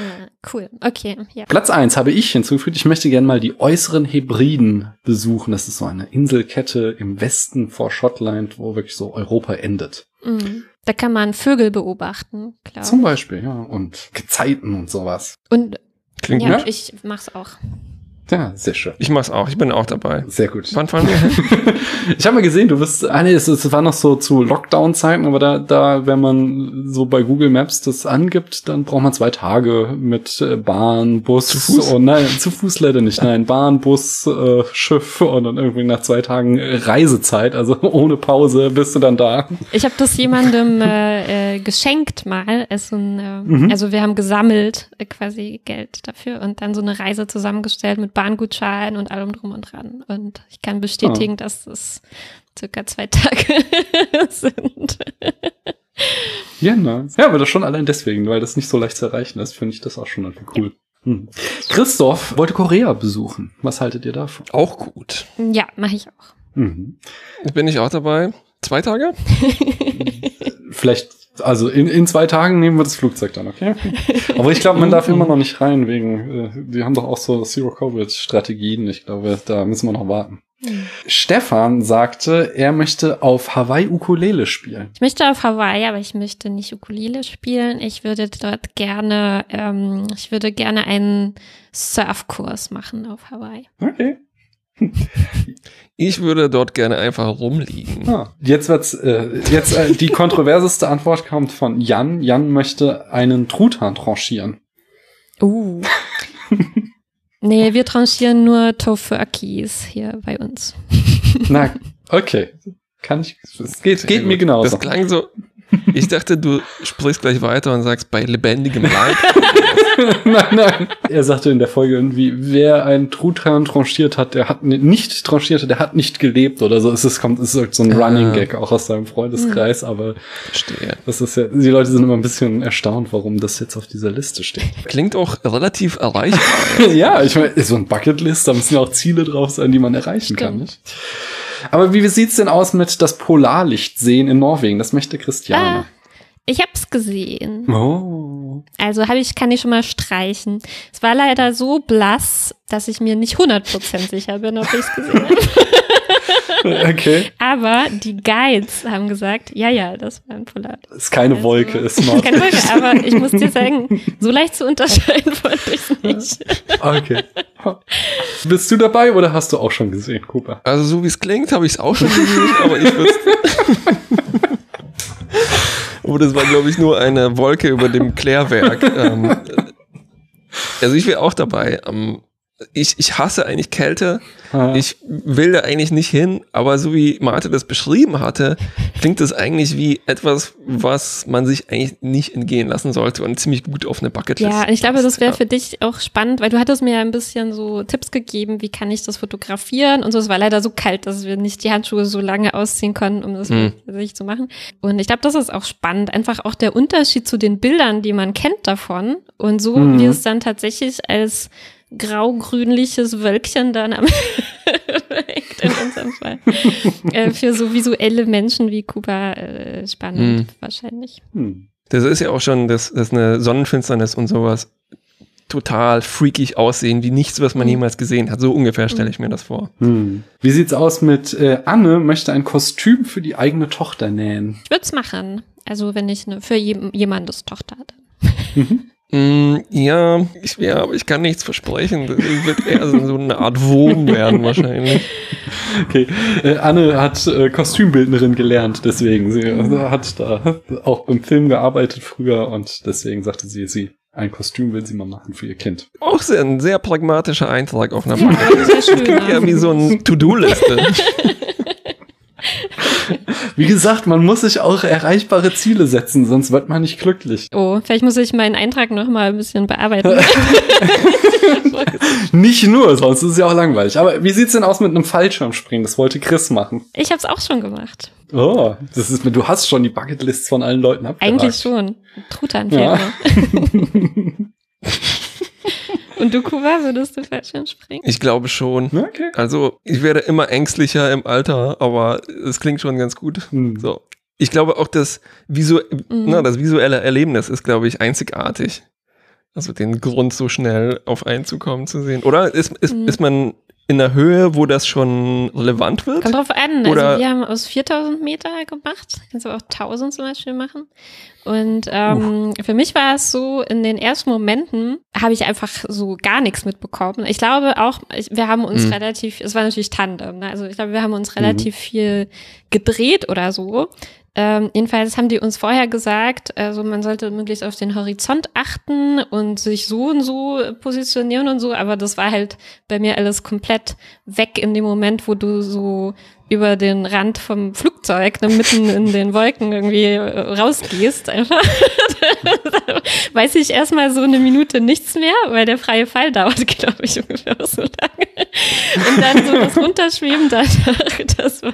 cool. Okay, ja. Platz eins habe ich hinzugefügt. Ich möchte gerne mal die äußeren Hebriden besuchen. Das ist so eine Inselkette im Westen vor Schottland, wo wirklich so Europa endet. Mhm. Da kann man Vögel beobachten, glaube Zum. Beispiel, ja. Und Gezeiten und sowas. Und Klingt ja, gut. ich mach's auch. Ja, sehr schön. Ich mach's auch. Ich bin auch dabei. Sehr gut. Wann fahren wir? Ich habe mal gesehen, du bist, ah nee, es, es war noch so zu Lockdown-Zeiten, aber da, da, wenn man so bei Google Maps das angibt, dann braucht man zwei Tage mit äh, Bahn, Bus Zu Fuß? und nein, zu Fuß leider nicht, nein, Bahn, Bus, äh, Schiff und dann irgendwie nach zwei Tagen äh, Reisezeit, also ohne Pause bist du dann da. Ich habe das jemandem äh, äh, geschenkt mal. Es ist ein, äh, Mhm. Also wir haben gesammelt äh, quasi Geld dafür und dann so eine Reise zusammengestellt mit Bahngutschein und allem drum und dran. Und ich kann bestätigen, dass es circa zwei Tage sind. Ja, nice. Ja, aber das schon allein deswegen, weil das nicht so leicht zu erreichen ist, finde ich das auch schon irgendwie cool. Hm. Christoph wollte Korea besuchen. Was haltet ihr davon? Auch gut. Ja, mache ich auch. Mhm. Bin ich auch dabei? Zwei Tage? Vielleicht, also in, in zwei Tagen nehmen wir das Flugzeug dann, okay? Aber ich glaube, man darf immer noch nicht rein, wegen, äh, die haben doch auch so Zero-Covid-Strategien. Ich glaube, da müssen wir noch warten. Stefan sagte, er möchte auf Hawaii Ukulele spielen. Ich möchte auf Hawaii, aber ich möchte nicht Ukulele spielen. Ich würde dort gerne, ähm, ich würde gerne einen Surfkurs machen auf Hawaii. Okay. Ich würde dort gerne einfach rumliegen. Ah, jetzt wird's, äh, jetzt äh, die kontroverseste Antwort kommt von Jan. Jan möchte einen Truthahn tranchieren. Uh. nee, wir tranchieren nur Tofurkis hier bei uns. Na, okay. Kann ich, es geht, geht mir genauso. Das klang so, Ich dachte, du sprichst gleich weiter und sagst bei lebendigem Leib. nein, nein. Er sagte in der Folge irgendwie, wer einen Truthahn tranchiert hat, der hat nicht tranchiert, der hat nicht gelebt oder so. Es ist, kommt, es ist so ein Ah. Running Gag auch aus seinem Freundeskreis, aber Verstehe. das ist ja, die Leute sind immer ein bisschen erstaunt, warum das jetzt auf dieser Liste steht. Klingt auch relativ erreichbar. ja, ich meine, so ein Bucketlist, da müssen ja auch Ziele drauf sein, die man erreichen kann, Stimmt. nicht? Aber wie sieht's denn aus mit das Polarlicht sehen in Norwegen? Das möchte Christiane. Ah, ich hab's gesehen. Oh. Also habe ich, kann ich schon mal streichen. Es war leider so blass, dass ich mir nicht 100% sicher bin, ob ich es gesehen habe. Okay. Aber die Guides haben gesagt, ja, ja, das war ein Polar. Ist keine Also- Wolke, ist Keine Nord. Wolke, aber ich muss dir sagen, so leicht zu unterscheiden wollte ich nicht. Okay. Bist du dabei oder hast du auch schon gesehen, Cooper? Also so wie es klingt, habe ich es auch schon gesehen, aber ich würde Aber das war, glaube ich, nur eine Wolke über dem Klärwerk. Ähm, also ich wäre auch dabei. Ähm, ich, ich hasse eigentlich Kälte. Ah. Ich will da eigentlich nicht hin, aber so wie Marte das beschrieben hatte, klingt das eigentlich wie etwas, was man sich eigentlich nicht entgehen lassen sollte und ziemlich gut auf eine Bucketlist. Ja, und ich glaube, das wäre Ja. für dich auch spannend, weil du hattest mir ja ein bisschen so Tipps gegeben, wie kann ich das fotografieren und so. Es war leider so kalt, dass wir nicht die Handschuhe so lange ausziehen konnten, um das Hm. sich zu machen. Und ich glaube, das ist auch spannend. Einfach auch der Unterschied zu den Bildern, die man kennt davon und so, Mhm. wie es dann tatsächlich als grau-grünliches Wölkchen dann am hängt in unserem Fall. äh, für so visuelle Menschen wie Kuba äh, spannend Mhm. wahrscheinlich. Hm. Das ist ja auch schon, dass, dass eine Sonnenfinsternis und sowas total freakig aussehen, wie nichts, was man Mhm. jemals gesehen hat. So ungefähr stelle ich mir das vor. Hm. Wie sieht's aus mit äh, Anne möchte ein Kostüm für die eigene Tochter nähen? Ich würde es machen. Also wenn ich ne, für jem, jemandes Tochter hatte. Mm, ja, ich, ja, aber ich kann nichts versprechen. Das wird eher so eine Art Wurm werden wahrscheinlich. Okay, äh, Anne hat äh, Kostümbildnerin gelernt, deswegen. Sie äh, hat da auch im Film gearbeitet früher und deswegen sagte sie, sie ein Kostüm will sie mal machen für ihr Kind. Auch sehr, ein sehr pragmatischer Eintrag auf einer Ja, Bucketlist. sehr schön. Klingt ja wie so eine To-Do-Liste. Wie gesagt, man muss sich auch erreichbare Ziele setzen, sonst wird man nicht glücklich. Oh, vielleicht muss ich meinen Eintrag noch mal ein bisschen bearbeiten. Nicht nur, sonst ist es ja auch langweilig. Aber wie sieht's denn aus mit einem Fallschirmspringen? Das wollte Chris machen. ich habe es auch schon gemacht. Oh, das ist, du hast schon die Bucketlists von allen Leuten abgehakt. Eigentlich schon. Truthahn Ja. Und du, Kuba, würdest du Fallschirm springen? Ich glaube schon. Okay. Also, ich werde immer ängstlicher im Alter, aber es klingt schon ganz gut. Hm. So. Ich glaube auch, das, visu Mhm. na, das visuelle Erlebnis ist, glaube ich, einzigartig. Also den Grund, so schnell auf einen zukommen zu sehen. Oder ist, ist, Mhm. ist man in der Höhe, wo das schon relevant wird? Kommt drauf an. Oder- also wir haben aus 4000 Meter gemacht. Kannst aber auch 1000 zum Beispiel machen. Und ähm, für mich war es so, in den ersten Momenten habe ich einfach so gar nichts mitbekommen. Ich glaube auch, ich, wir haben uns Mhm. relativ, es war natürlich Tandem, ne? also ich glaube, wir haben uns relativ viel gedreht oder so. Ähm, jedenfalls haben die uns vorher gesagt, also man sollte möglichst auf den Horizont achten und sich so und so positionieren und so, aber das war halt bei mir alles komplett weg in dem Moment, wo du so über den Rand vom Flugzeug ne, mitten in den Wolken irgendwie äh, rausgehst einfach. Weiß ich erstmal so eine Minute nichts mehr, weil der freie Fall dauert, glaube ich, ungefähr so lange. Und dann so das Runterschweben danach, das war,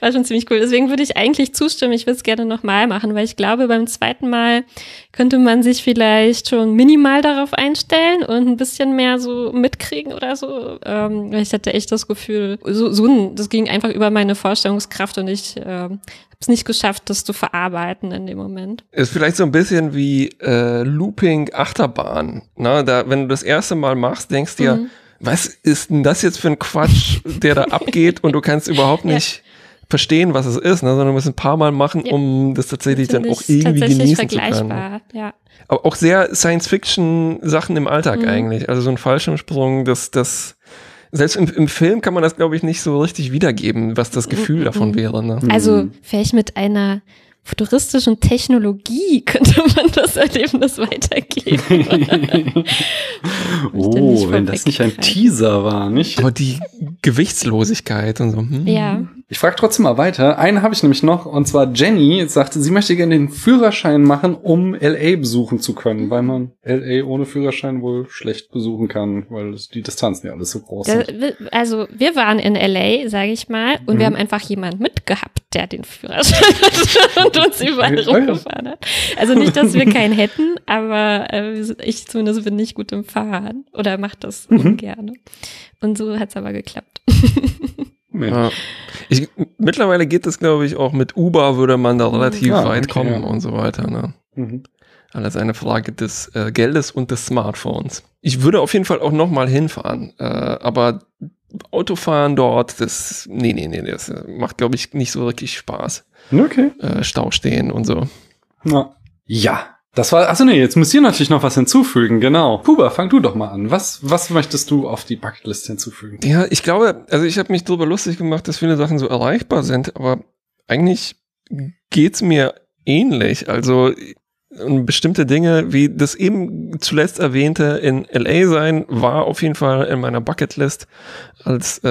war schon ziemlich cool. Deswegen würde ich eigentlich zustimmen, ich würde es gerne nochmal machen, weil ich glaube, beim zweiten Mal könnte man sich vielleicht schon minimal darauf einstellen und ein bisschen mehr so mitkriegen oder so. Ähm, ich hatte echt das Gefühl, so, so ein, das ging einfach über meine Vorstellungskraft und ich ähm, habe es nicht geschafft, das zu verarbeiten in dem Moment. Ist vielleicht so ein bisschen wie äh, Looping Achterbahn. Na, da, wenn du das erste Mal machst, denkst dir, Mhm. was ist denn das jetzt für ein Quatsch, der da abgeht und du kannst überhaupt Ja. nicht verstehen, was es ist, ne, sondern du musst ein paar Mal machen, Ja. um das tatsächlich dann Finde auch irgendwie genießen zu können. vergleichbar, ja. Aber auch sehr Science-Fiction-Sachen im Alltag Mhm. eigentlich. Also so ein Fallschirmsprung, das, das, selbst im, im Film kann man das, glaube ich, nicht so richtig wiedergeben, was das Gefühl Mhm. davon wäre. Ne? Also Mhm. vielleicht mit einer futuristischen Technologie könnte man das Erlebnis weitergeben. Oh, wenn das nicht ein. Teaser war, nicht? Aber die Gewichtslosigkeit und so. Hm. Ja. Ich frage trotzdem mal weiter. Einen habe ich nämlich noch, und zwar Jenny sagte, sie möchte gerne den Führerschein machen, um LA besuchen zu können, weil man LA ohne Führerschein wohl schlecht besuchen kann, weil die Distanzen ja alles so groß Da, sind. also wir waren in LA, sage ich mal, und Mhm. wir haben einfach jemand mitgehabt, der den Führerschein hatte und uns überall Ah, rumgefahren hat. Also nicht, dass wir keinen hätten, aber äh, ich zumindest bin nicht gut im Fahren oder mache das Mhm. ungerne. Und so hat's aber geklappt. Ja. Ich, mittlerweile geht es, glaube ich, auch mit Uber würde man da relativ Ja, weit okay, kommen ja. und so weiter. Ne? Mhm. Alles eine Frage des äh, Geldes und des Smartphones. Ich würde auf jeden Fall auch nochmal hinfahren, äh, aber Autofahren dort, das, nee, nee, nee, das macht, glaube ich, nicht so wirklich Spaß. Okay. Äh, Stau stehen und so. Ja. ja. Das war, achso nee, jetzt muss ihr natürlich noch was hinzufügen, genau. Kuba, fang du doch mal an. Was, was möchtest du auf die Bucketlist hinzufügen? Ja, ich glaube, also ich habe mich darüber lustig gemacht, dass viele Sachen so erreichbar sind, aber eigentlich geht's mir ähnlich. Also bestimmte Dinge, wie das eben zuletzt erwähnte in LA sein, war auf jeden Fall in meiner Bucketlist als äh,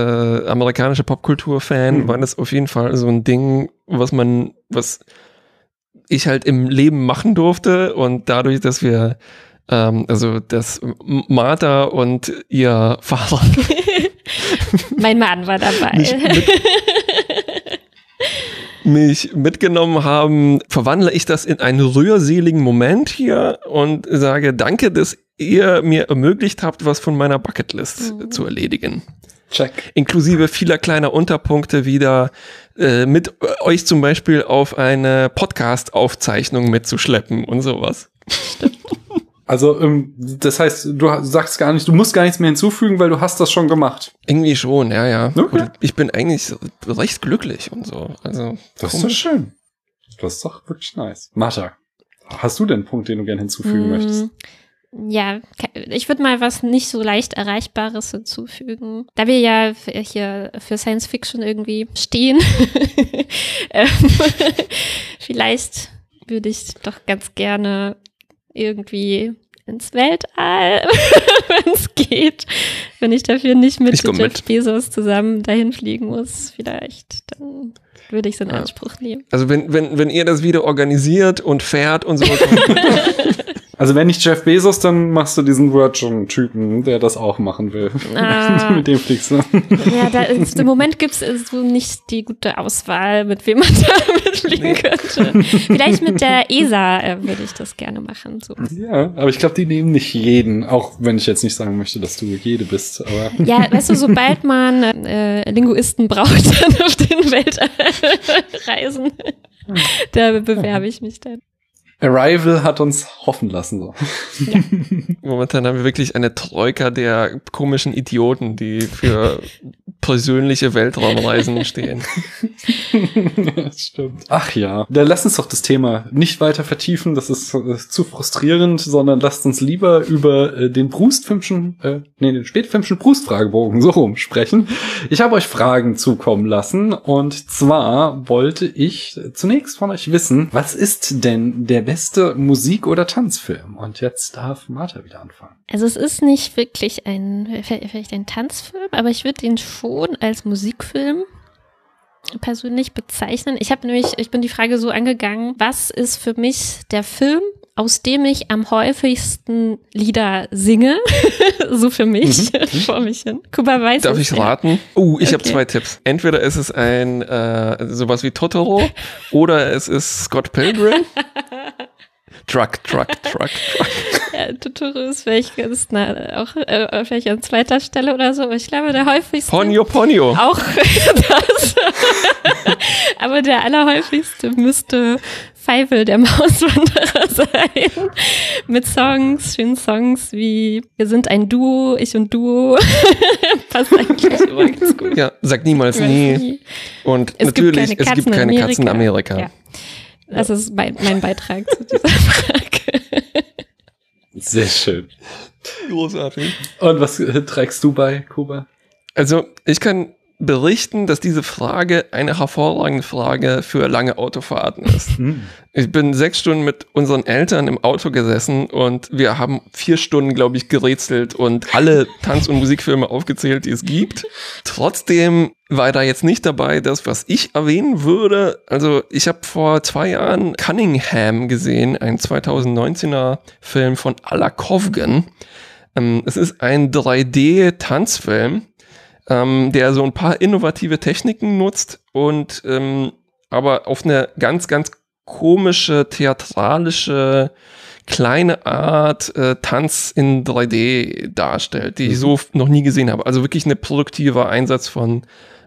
amerikanischer Popkultur-Fan, Mhm. war das auf jeden Fall so ein Ding, was man, was ich halt im Leben machen durfte und dadurch, dass wir ähm, also dass Martha und ihr Vater mein Mann war dabei. Nicht mit- mich mitgenommen haben, verwandle ich das in einen rührseligen Moment hier und sage danke, dass ihr mir ermöglicht habt, was von meiner Bucketlist Mhm. zu erledigen. Check. Inklusive vieler kleiner Unterpunkte wieder äh, mit euch zum Beispiel auf eine Podcast-Aufzeichnung mitzuschleppen und sowas. Also, ähm, das heißt, du sagst gar nicht, du musst gar nichts mehr hinzufügen, weil du hast das schon gemacht. Irgendwie schon, ja, ja. Okay. Ich bin eigentlich recht glücklich und so. Also, Das ist doch schön. Das ist doch wirklich nice. Martha, hast du denn einen Punkt, den du gerne hinzufügen Mm, möchtest? Ja, ich würde mal was nicht so leicht Erreichbares hinzufügen. Da wir ja hier für Science Fiction irgendwie stehen, ähm, vielleicht würde ich doch ganz gerne irgendwie ins Weltall, wenn es geht. Wenn ich dafür nicht mit Jeff mit. Bezos zusammen dahin fliegen muss, vielleicht, dann würde ich es in Ja. Anspruch nehmen. Also wenn, wenn, wenn ihr das wieder organisiert und fährt und so, Also, wenn nicht Jeff Bezos, dann machst du diesen Virgin-Typen, der das auch machen will. Ah. Mit dem fliegst du. Ja, da ist, im Moment gibt's so nicht die gute Auswahl, mit wem man da mitfliegen könnte. Vielleicht mit der ESA äh, würde ich das gerne machen. So. Ja, aber ich glaube, die nehmen nicht jeden, auch wenn ich jetzt nicht sagen möchte, dass du jede bist. Aber Ja, weißt du, sobald man äh, Linguisten braucht dann auf den Weltreisen, da bewerbe ich mich dann. Arrival hat uns hoffen lassen. So. momentan haben wir wirklich eine Troika der komischen Idioten, die für persönliche Weltraumreisen stehen. das stimmt. Ach ja. Dann lass uns doch das Thema nicht weiter vertiefen, das ist, äh, zu frustrierend, sondern lasst uns lieber über äh, den Brustfilmschen, äh, nee, den spätfilmschen Brustfragebogen so rum sprechen. Ich habe euch Fragen zukommen lassen und zwar wollte ich zunächst von euch wissen, was ist denn der beste Musik- oder Tanzfilm? Und jetzt darf Martha wieder anfangen. Also es ist nicht wirklich ein, vielleicht ein Tanzfilm, aber ich würde ihn schon als Musikfilm persönlich bezeichnen. Ich habe nämlich, ich bin die Frage so angegangen, was ist für mich der Film, aus dem ich am häufigsten Lieder singe, so für mich, vor mich hin. Kuba weiß Darf ich ja. raten? Uh, ich habe Okay. zwei Tipps. Entweder ist es ein äh, sowas wie Totoro oder es ist Scott Pilgrim. Truck, Truck, Truck, Truck. Ja, Totoro ist vielleicht ganz nah, auch äh, vielleicht an zweiter Stelle oder so, aber ich glaube, der häufigste. Ponyo, Ponyo. Auch das. Aber der allerhäufigste müsste Feivel, der Mauswanderer sein. Mit Songs, schönen Songs wie Wir sind ein Duo, ich und Duo. Passt eigentlich immer ganz gut. Ja, sag niemals nie. Und Es gibt natürlich, keine es gibt Katzen in keine Katzen in Amerika. Ja. Das ist mein, mein Beitrag zu dieser Frage. Sehr schön. Großartig. Und was trägst du bei, Kuba? Also, ich kann berichten, dass diese Frage eine hervorragende Frage für lange Autofahrten ist. Hm. Ich bin sechs Stunden mit unseren Eltern im Auto gesessen und wir haben vier Stunden, glaube ich, gerätselt und alle Tanz- und Musikfilme aufgezählt, die es gibt. Trotzdem war da jetzt nicht dabei das, was ich erwähnen würde. Also ich habe vor zwei Jahren Cunningham gesehen, ein 2019er Film von Alla Kovgan. Ähm, es ist ein 3D-Tanzfilm ähm, der so ein paar innovative Techniken nutzt und ähm, aber auf eine ganz, ganz komische, theatralische, kleine Art äh, Tanz in 3D darstellt, die ich so noch nie gesehen habe. Also wirklich eine produktiver Einsatz von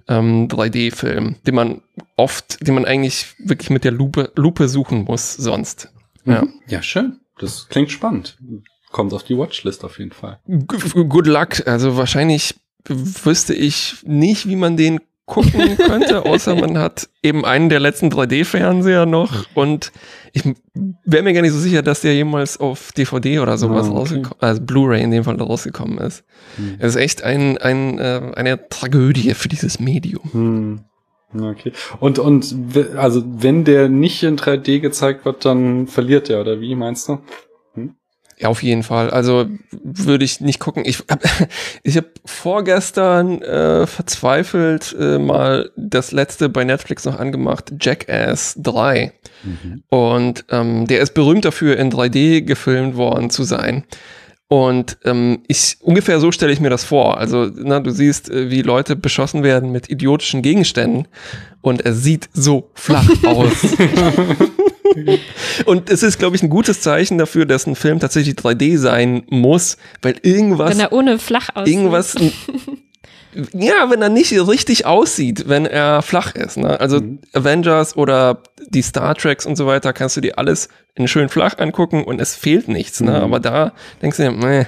ähm, 3D-Film, den man oft, den man eigentlich wirklich mit der Lupe, Lupe suchen muss sonst. Ja. Mhm. Ja, schön. Das klingt spannend. Kommt auf die Watchlist auf jeden Fall. Good luck. Also wahrscheinlich wüsste ich nicht, wie man den gucken könnte, außer man hat eben einen der letzten 3D-Fernseher noch und ich wäre mir gar nicht so sicher, dass der jemals auf DVD oder sowas Ah, okay. rausgekommen, also Blu-ray in dem Fall rausgekommen ist. Hm. Es ist echt ein, ein, äh, eine Tragödie für dieses Medium. Hm. Okay. Und, und, also, wenn der nicht in 3D gezeigt wird, dann verliert er, oder wie meinst du? Ja, auf jeden Fall. Also würde ich nicht gucken. Ich hab, ich hab vorgestern äh, verzweifelt äh, mal das letzte bei Netflix noch angemacht, Jackass 3. Und ähm, der ist berühmt dafür, in 3D gefilmt worden zu sein. Und ähm, ich ungefähr so stelle ich mir das vor. Also, na, du siehst, äh, wie Leute beschossen werden mit idiotischen Gegenständen und er sieht so flach aus. und es ist, glaube ich, ein gutes Zeichen dafür, dass ein Film tatsächlich 3D sein muss, weil irgendwas Wenn er ohne flach aussieht. irgendwas. Ja, wenn er nicht richtig aussieht, wenn er flach ist. Ne? Also Mhm. Avengers oder die Star Treks und so weiter, kannst du dir alles in schön flach angucken und es fehlt nichts. Ne? Mhm. Aber da denkst du dir, meh,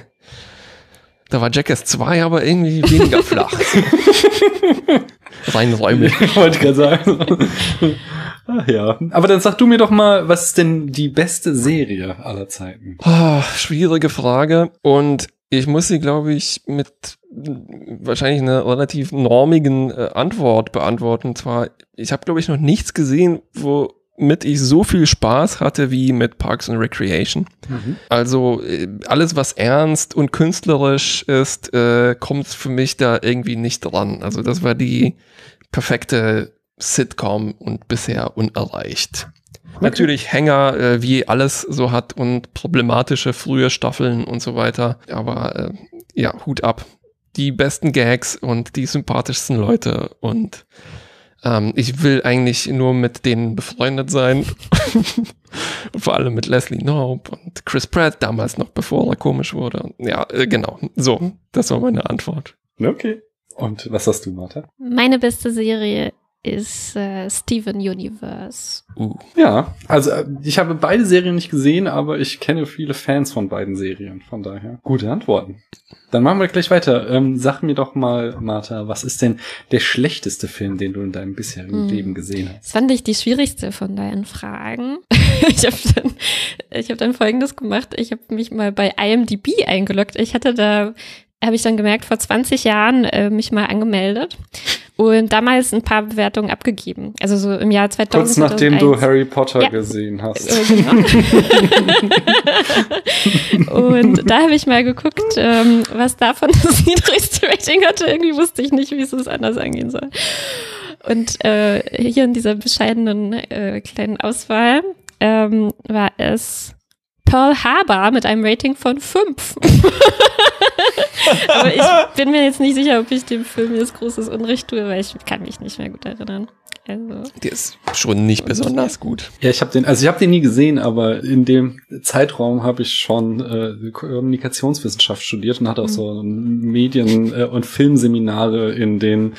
da war Jackass 2 aber irgendwie weniger flach. Rein räumlich. Wollte ich gerade sagen. Ach ja. Aber dann sag du mir doch mal, was ist denn die beste Serie aller Zeiten? Ah, schwierige Frage. Und ich muss sie, glaube ich, mit wahrscheinlich einer relativ normigen äh, Antwort beantworten. Und zwar, ich habe, glaube ich, noch nichts gesehen, womit ich so viel Spaß hatte wie mit Parks and Recreation. Also äh, alles, was ernst und künstlerisch ist, äh, kommt für mich da irgendwie nicht dran. Also das war die perfekte Sitcom und bisher unerreicht. Natürlich Hänger, äh, wie alles so hat und problematische frühe Staffeln und so weiter. Aber äh, ja, Hut ab. Die besten Gags und die sympathischsten Leute und ähm, ich will eigentlich nur mit denen befreundet sein. Vor allem mit Leslie Knope und Chris Pratt, damals noch bevor er komisch wurde. Ja, äh, genau. So, das war meine Antwort. Okay. Und was hast du, Martha? Meine beste Serie ist äh, Steven Universe. Uh. Ja, also äh, ich habe beide Serien nicht gesehen, aber ich kenne viele Fans von beiden Serien. Von daher gute Antworten. Dann machen wir gleich weiter. Ähm, sag mir doch mal, Martha, was ist denn der schlechteste Film, den du in deinem bisherigen Hm. Leben gesehen hast? Das fand ich die schwierigste von deinen Fragen. ich habe dann, ich hab dann Folgendes gemacht. Ich habe mich mal bei IMDb eingeloggt. Ich hatte da, habe ich dann gemerkt, vor 20 Jahren äh, mich mal angemeldet und damals ein paar Bewertungen abgegeben. Also so im Jahr 2000. Kurz nachdem du 2001. Harry Potter Ja. gesehen hast. Äh, genau. und da habe ich mal geguckt, ähm, was davon das niedrigste Rating hatte. Irgendwie wusste ich nicht, wie es es anders angehen soll. Und äh, hier in dieser bescheidenen äh, kleinen Auswahl ähm, war es Pearl Harbor mit einem Rating von 5. Aber ich bin mir jetzt nicht sicher, ob ich dem Film jetzt großes Unrecht tue, weil ich kann mich nicht mehr gut erinnern. Also, Der ist schon nicht besonders gut. Ja, ich habe den, also ich habe den nie gesehen, aber in dem Zeitraum habe ich schon äh, Kommunikationswissenschaft studiert und hatte auch so Medien- äh, und Filmseminare, in denen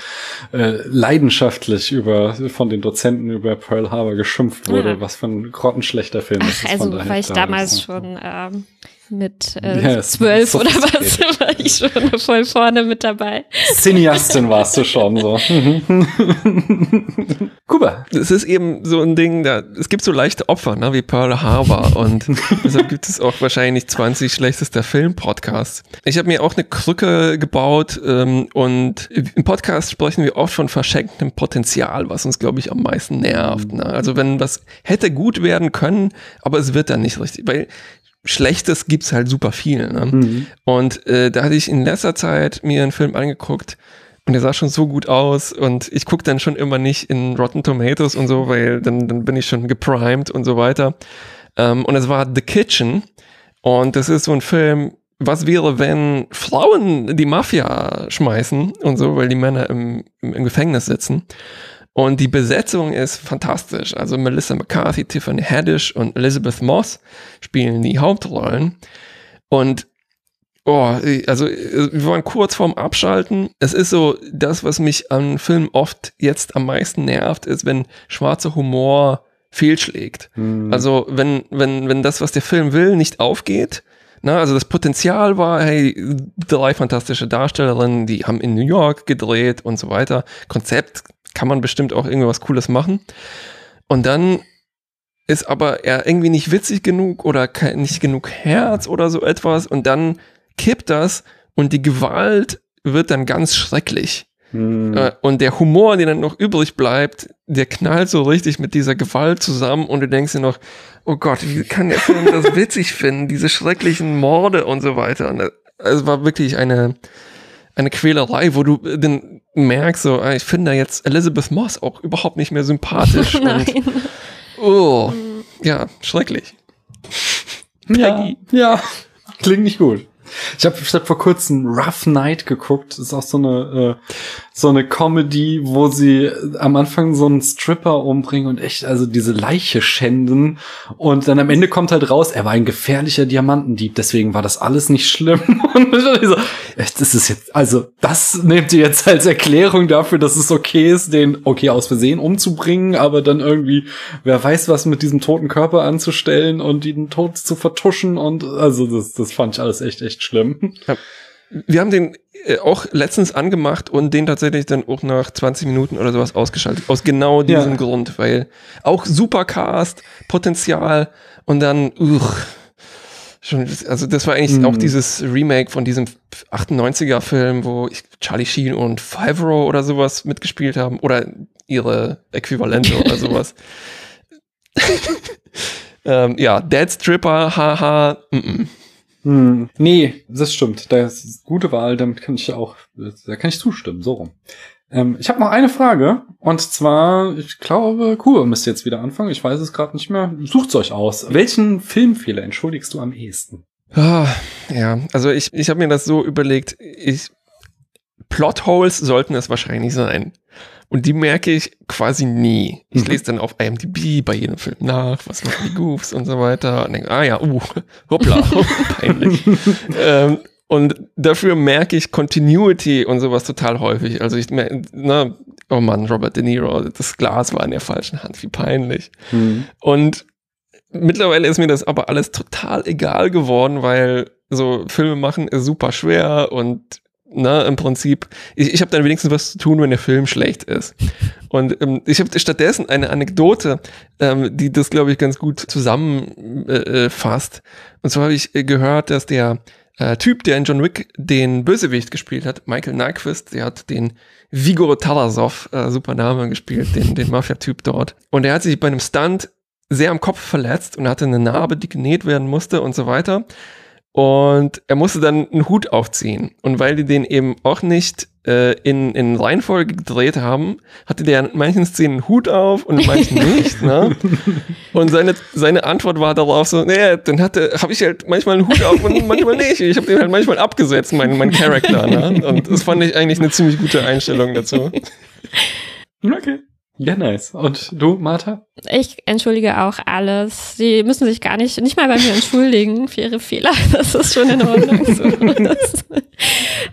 äh, leidenschaftlich über von den Dozenten über Pearl Harbor geschimpft wurde, Ah. was für ein grottenschlechter Film ach, ist. also weil ich da damals schon ähm, mit äh, Ja, zwölf oder was war ich schon voll vorne mit dabei. Cineastin warst du schon so. Kuba. Es ist eben so ein Ding, da, es gibt so leichte Opfer, ne, wie Pearl Harbor und deshalb gibt es auch wahrscheinlich 20 schlechtester Film-Podcasts. Ich habe mir auch eine Krücke gebaut ähm, und im Podcast sprechen wir oft von verschenktem Potenzial, was uns, glaube ich, am meisten nervt. Ne? Also wenn was hätte gut werden können, aber es wird dann nicht richtig, weil Schlechtes gibt's halt super viel. Ne? Und äh, da hatte ich in letzter Zeit mir einen Film angeguckt und der sah schon so gut aus und ich gucke dann schon immer nicht in Rotten Tomatoes und so, weil dann, dann bin ich schon geprimed und so weiter. Ähm, und es war The Kitchen und das ist so ein Film, was wäre, wenn Frauen die Mafia schmeißen und so, weil die Männer im, im, im Gefängnis sitzen. Und die Besetzung ist fantastisch. Also Melissa McCarthy, Tiffany Haddish und Elizabeth Moss spielen die Hauptrollen. Und oh, also wir waren kurz vorm Abschalten. Es ist so, das, was mich an Filmen oft jetzt am meisten nervt, ist, wenn schwarzer Humor fehlschlägt. Also wenn, wenn, wenn das, was der Film will, nicht aufgeht, na, also das Potenzial war, hey, drei fantastische Darstellerinnen, die haben in New York gedreht und so weiter. Konzept kann man bestimmt auch irgendwas Cooles machen. Und dann ist aber er irgendwie nicht witzig genug oder nicht genug Herz oder so etwas. Und dann kippt das und die Gewalt wird dann ganz schrecklich. Äh, Und der Humor, der dann noch übrig bleibt, der knallt so richtig mit dieser Gewalt zusammen und du denkst dir noch, oh Gott, wie kann der Film das witzig finden, diese schrecklichen Morde und so weiter. Und es war wirklich eine, eine Quälerei, wo du dann merkst, so, ah, ich finde da jetzt Elizabeth Moss auch überhaupt nicht mehr sympathisch. und, Nein. oh, ja, schrecklich. Ja, ja, klingt nicht gut. Ich habe hab vor kurzem Rough Night geguckt. Das ist auch so eine äh, so eine Comedy, wo sie am Anfang so einen Stripper umbringen und echt also diese Leiche schänden und dann am Ende kommt halt raus, er war ein gefährlicher Diamantendieb, deswegen war das alles nicht schlimm. Und so, das ist jetzt also das nehmt ihr jetzt als Erklärung dafür, dass es okay ist, den okay aus Versehen umzubringen, aber dann irgendwie wer weiß was mit diesem toten Körper anzustellen und ihn tot zu vertuschen und also das das fand ich alles echt echt schlimm. Wir haben den äh, auch letztens angemacht und den tatsächlich dann auch nach 20 Minuten oder sowas ausgeschaltet. Aus genau diesem Ja. Grund, weil auch Supercast, Potenzial und dann, uch, schon, also das war eigentlich Mhm. auch dieses Remake von diesem 98er Film, wo ich, Charlie Sheen und Favreau oder sowas mitgespielt haben oder ihre Äquivalente oder sowas. ähm, ja, Dead Stripper, haha, mm -mm. Hm, nee, das stimmt. Das ist gute Wahl, damit kann ich auch, da kann ich zustimmen, so rum. Ähm, ich habe noch eine Frage und zwar, ich glaube, Kuba müsste jetzt wieder anfangen. Ich weiß es gerade nicht mehr. Sucht's euch aus. Welchen Filmfehler entschuldigst du am ehesten? Ah, ja, also ich, ich habe mir das so überlegt, ich Plotholes sollten es wahrscheinlich sein. Und die merke ich quasi nie. Ich Mhm. lese dann auf IMDb bei jedem Film nach, was machen die Goofs und so weiter. Und denke, ah ja, uh, hoppla, peinlich. ähm, und dafür merke ich Continuity und sowas total häufig. Also ich merke, na, oh Mann, Robert De Niro, das Glas war in der falschen Hand, wie peinlich. Und mittlerweile ist mir das aber alles total egal geworden, weil so Filme machen ist super schwer und na, im Prinzip, ich, ich habe dann wenigstens was zu tun, wenn der Film schlecht ist. Und ähm, ich habe stattdessen eine Anekdote, ähm, die das, glaube ich, ganz gut zusammenfasst. Äh, fasst. und zwar habe ich äh, gehört, dass der äh, Typ, der in John Wick den Bösewicht gespielt hat, Michael Nyquist, der hat den Vigor Tarasov, äh, super Name, gespielt, den, den Mafia-Typ dort. Und er hat sich bei einem Stunt sehr am Kopf verletzt und hatte eine Narbe, die genäht werden musste und so weiter. Und er musste dann einen Hut aufziehen. Und weil die den eben auch nicht äh, in, in Reihenfolge gedreht haben, hatte der in manchen Szenen einen Hut auf und in manchen nicht. Ne? Und seine, seine Antwort war darauf so, naja, dann hatte, habe ich halt manchmal einen Hut auf und manchmal nicht. Ich habe den halt manchmal abgesetzt, mein, mein Charakter. Ne? Und das fand ich eigentlich eine ziemlich gute Einstellung dazu. Okay. Ja, nice. Und du, Martha? Ich entschuldige auch alles. Sie müssen sich gar nicht, nicht mal bei mir entschuldigen für ihre Fehler. Das ist schon in Ordnung. So.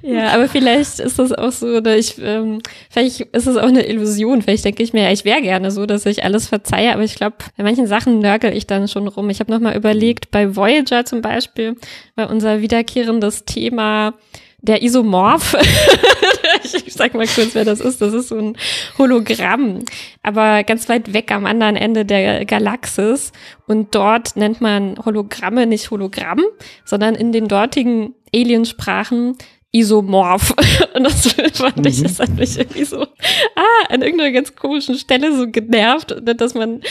Ja, aber vielleicht ist das auch so, oder ich, ähm, vielleicht ist es auch eine Illusion. Vielleicht denke ich mir, ich wäre gerne so, dass ich alles verzeihe, aber ich glaube, bei manchen Sachen nörgel ich dann schon rum. Ich habe nochmal überlegt, bei Voyager zum Beispiel, war unser wiederkehrendes Thema der Isomorph. ich sag mal kurz, wer das ist. Das ist so ein Hologramm, aber ganz weit weg am anderen Ende der Galaxis. Und dort nennt man Hologramme nicht Hologramm, sondern in den dortigen Aliensprachen Isomorph. Und das fand ich, das hat mich irgendwie so, ah, an irgendeiner ganz komischen Stelle so genervt, dass man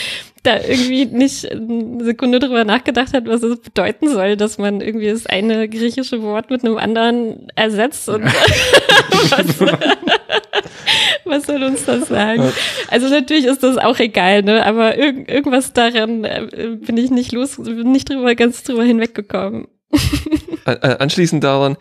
da irgendwie nicht eine Sekunde drüber nachgedacht hat, was es bedeuten soll, dass man irgendwie das eine griechische Wort mit einem anderen ersetzt und was, was soll uns das sagen? Also natürlich ist das auch egal, ne? Aber irg irgendwas daran äh, bin ich nicht los, bin nicht drüber ganz drüber hinweggekommen. Anschließend daran,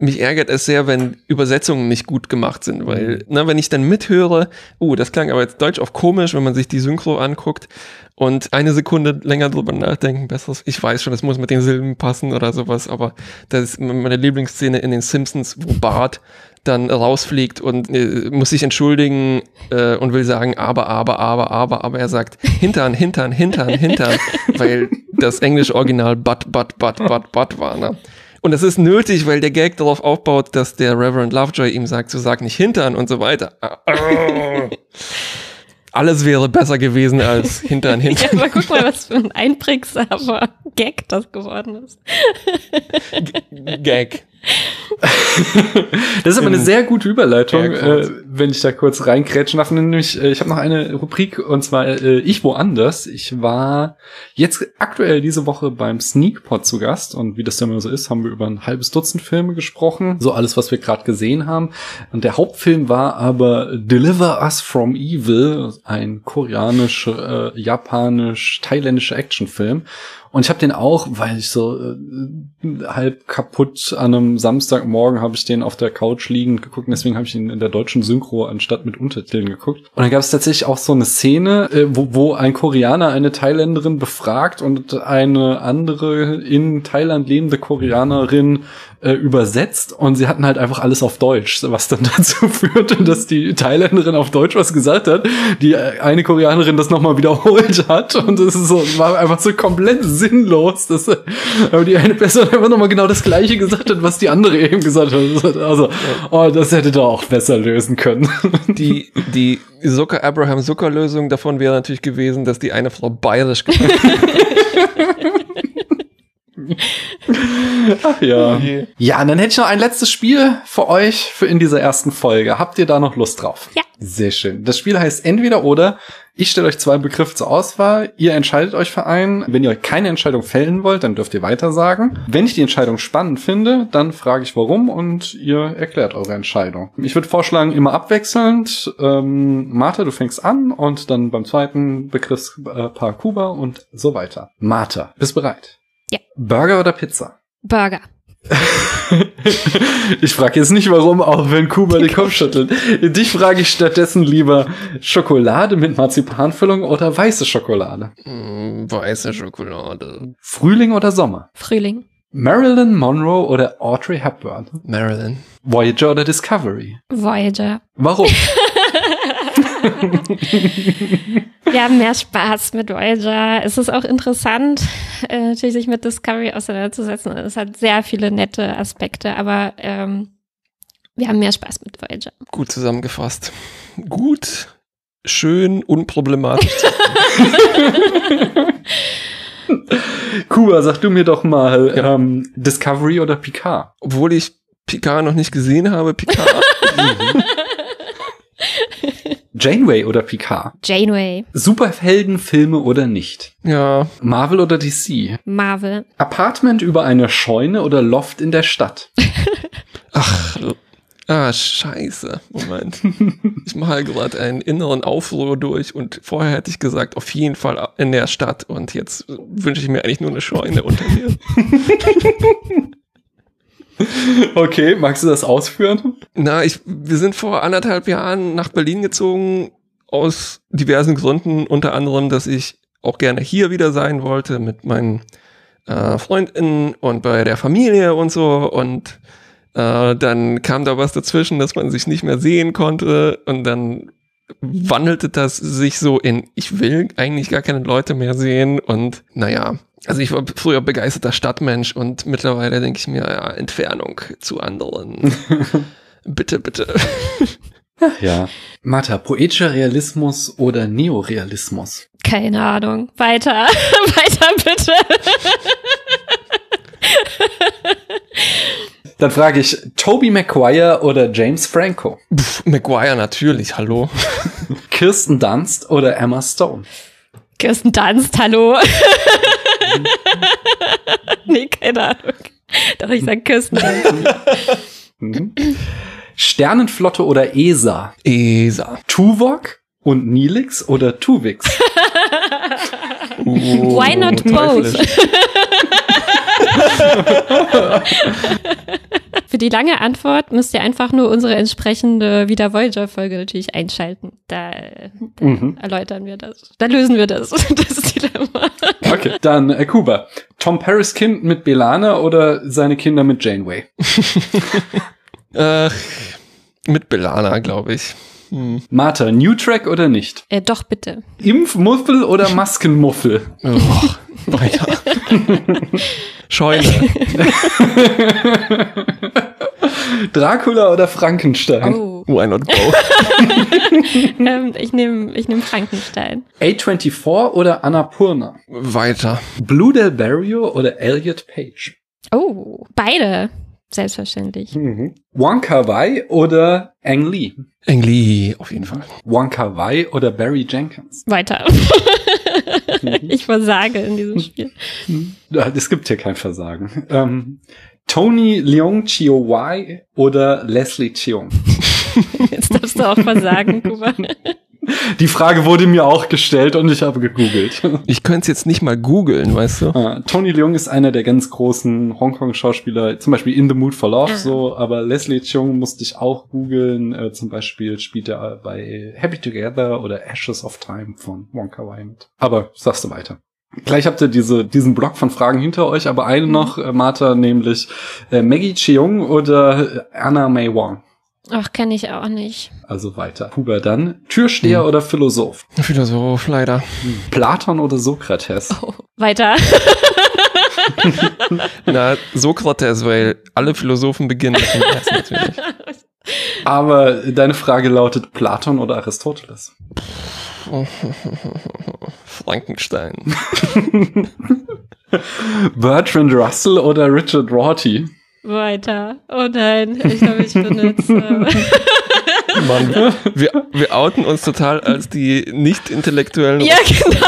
mich ärgert es sehr, wenn Übersetzungen nicht gut gemacht sind, weil, mhm. na, wenn ich dann mithöre, oh, das klang aber jetzt Deutsch auch komisch, wenn man sich die Synchro anguckt und eine Sekunde länger drüber nachdenken, besseres, ich weiß schon, das muss mit den Silben passen oder sowas, aber das ist meine Lieblingsszene in den Simpsons, wo Bart dann rausfliegt und äh, muss sich entschuldigen äh, und will sagen, aber, aber, aber, aber, aber er sagt Hintern, Hintern, Hintern, Hintern, weil das englische Original but, but, but, but, but war, ne? Und das ist nötig, weil der Gag darauf aufbaut, dass der Reverend Lovejoy ihm sagt, so sag nicht Hintern und so weiter. Alles wäre besser gewesen als Hintern, Hintern. Ja, aber guck mal, was für ein einprägsamer Gag das geworden ist. Gag. das ist aber eine sehr gute Überleitung, äh, wenn ich da kurz reinkrätschen darf. Nämlich, äh, ich habe noch eine Rubrik und zwar äh, ich woanders. Ich war jetzt aktuell diese Woche beim Sneakpot zu Gast und wie das dann immer so ist, haben wir über ein halbes Dutzend Filme gesprochen. So alles, was wir gerade gesehen haben. Und der Hauptfilm war aber Deliver Us from Evil, ein koreanisch, äh, japanisch, thailändischer Actionfilm. Und ich habe den auch, weil ich so äh, halb kaputt an einem Samstagmorgen habe ich den auf der Couch liegend geguckt. Und deswegen habe ich ihn in der deutschen Synchro anstatt mit Untertiteln geguckt. Und dann gab es tatsächlich auch so eine Szene, äh, wo, wo ein Koreaner eine Thailänderin befragt und eine andere in Thailand lebende Koreanerin äh, übersetzt und sie hatten halt einfach alles auf Deutsch, was dann dazu führte, dass die Thailänderin auf Deutsch was gesagt hat, die äh, eine Koreanerin das nochmal wiederholt hat und es so, war einfach so komplett sinnlos, dass äh, die eine Person einfach nochmal genau das gleiche gesagt hat, was die andere eben gesagt hat. Also, oh, das hätte da auch besser lösen können. Die, die Zucker Abraham Zucker Lösung davon wäre natürlich gewesen, dass die eine Frau bayerisch gesagt hat. Ach ja. Okay. Ja, und dann hätte ich noch ein letztes Spiel für euch für in dieser ersten Folge. Habt ihr da noch Lust drauf? Ja. Sehr schön. Das Spiel heißt entweder oder. Ich stelle euch zwei Begriffe zur Auswahl. Ihr entscheidet euch für einen. Wenn ihr euch keine Entscheidung fällen wollt, dann dürft ihr weiter sagen. Wenn ich die Entscheidung spannend finde, dann frage ich warum und ihr erklärt eure Entscheidung. Ich würde vorschlagen, immer abwechselnd. Ähm, Martha, du fängst an und dann beim zweiten Begriffspaar Kuba und so weiter. Martha, bist bereit? Ja. Burger oder Pizza? Burger. ich frage jetzt nicht warum, auch wenn Kuba den Kopf schüttelt. Dich frage ich stattdessen lieber Schokolade mit Marzipanfüllung oder weiße Schokolade? Mm, weiße Schokolade. Frühling oder Sommer? Frühling. Marilyn Monroe oder Audrey Hepburn? Marilyn. Voyager oder Discovery? Voyager. Warum? Wir haben mehr Spaß mit Voyager. Es ist auch interessant, äh, natürlich sich mit Discovery auseinanderzusetzen. Es hat sehr viele nette Aspekte, aber ähm, wir haben mehr Spaß mit Voyager. Gut zusammengefasst. Gut, schön, unproblematisch. Kuba, sag du mir doch mal, ja. ähm, Discovery oder Picard? Obwohl ich Picard noch nicht gesehen habe, Picard. Janeway oder Picard? Janeway. Superheldenfilme oder nicht? Ja. Marvel oder DC? Marvel. Apartment über eine Scheune oder Loft in der Stadt? Ach, ah, scheiße. Moment. ich mache gerade einen inneren Aufruhr durch und vorher hätte ich gesagt, auf jeden Fall in der Stadt und jetzt wünsche ich mir eigentlich nur eine Scheune unter mir. Okay, magst du das ausführen? Na, ich, wir sind vor anderthalb Jahren nach Berlin gezogen, aus diversen Gründen, unter anderem, dass ich auch gerne hier wieder sein wollte mit meinen äh, FreundInnen und bei der Familie und so. Und Äh, dann kam da was dazwischen, dass man sich nicht mehr sehen konnte. Und dann wandelte das sich so in, ich will eigentlich gar keine Leute mehr sehen. Und naja, also ich war früher begeisterter Stadtmensch und mittlerweile denke ich mir, ja, Entfernung zu anderen. bitte, bitte. Ja. Martha, poetischer Realismus oder Neorealismus? Keine Ahnung. Weiter. Weiter bitte. Dann frage ich Toby Maguire oder James Franco? Pff, Maguire natürlich, hallo. Kirsten Dunst oder Emma Stone? Kirsten Dunst, hallo. nee, keine Ahnung. Doch, ich sag Kirsten. Mhm. Sternenflotte oder ESA? ESA. Tuvok und Nilix oder Tuvix? Why not both? Für die lange Antwort müsst ihr einfach nur unsere entsprechende Wieder Voyager-Folge natürlich einschalten. Da, da Mhm. erläutern wir das. Da lösen wir das, das Dilemma. Okay, dann äh, Kuba. Tom Paris Kind mit Belana oder seine Kinder mit Janeway? Äh, mit Belana, glaube ich. Hm. Martha, New Track oder nicht? Äh, doch, bitte. Impfmuffel oder Maskenmuffel? Oh, weiter. Scheune. Dracula oder Frankenstein? Oh. Why not both? ähm, ich nehme ich nehm Frankenstein. A24 oder Annapurna? Weiter. Blue Del Barrio oder Elliot Page? Oh, beide. Selbstverständlich. Wonka Wai oder Ang Lee? Engli, auf jeden Fall. Wonka Wai oder Barry Jenkins? Weiter. ich versage in diesem Spiel. Ja, Es gibt hier kein Versagen. Ähm, Tony Leung Chio Wai oder Leslie Cheung? Jetzt darfst du auch versagen, Kuba. Die Frage wurde mir auch gestellt und ich habe gegoogelt. Ich könnte es jetzt nicht mal googeln, weißt du? Äh, Tony Leung ist einer der ganz großen Hongkong-Schauspieler, zum Beispiel In the Mood for Love, Ah. so, aber Leslie Cheung musste ich auch googeln. Äh, zum Beispiel spielt er bei Happy Together oder Ashes of Time von Wonka Wai mit. Aber sagst du weiter. Gleich habt ihr diese, diesen Block von Fragen hinter euch, aber eine Mhm. noch, äh, Martha, nämlich äh, Maggie Cheung oder äh, Anna May Wong. Ach, kenne ich auch nicht. Also weiter. Huber dann. Türsteher Hm. oder Philosoph? Philosoph, leider. Platon oder Sokrates? Oh, weiter. Na, Sokrates, weil alle Philosophen beginnen mit dem S natürlich. Aber deine Frage lautet Platon oder Aristoteles? Frankenstein. Bertrand Russell oder Richard Rorty? Weiter. Oh nein, ich glaube, ich bin jetzt. Äh, Mann, wir, wir outen uns total als die nicht-intellektuellen. ja, genau.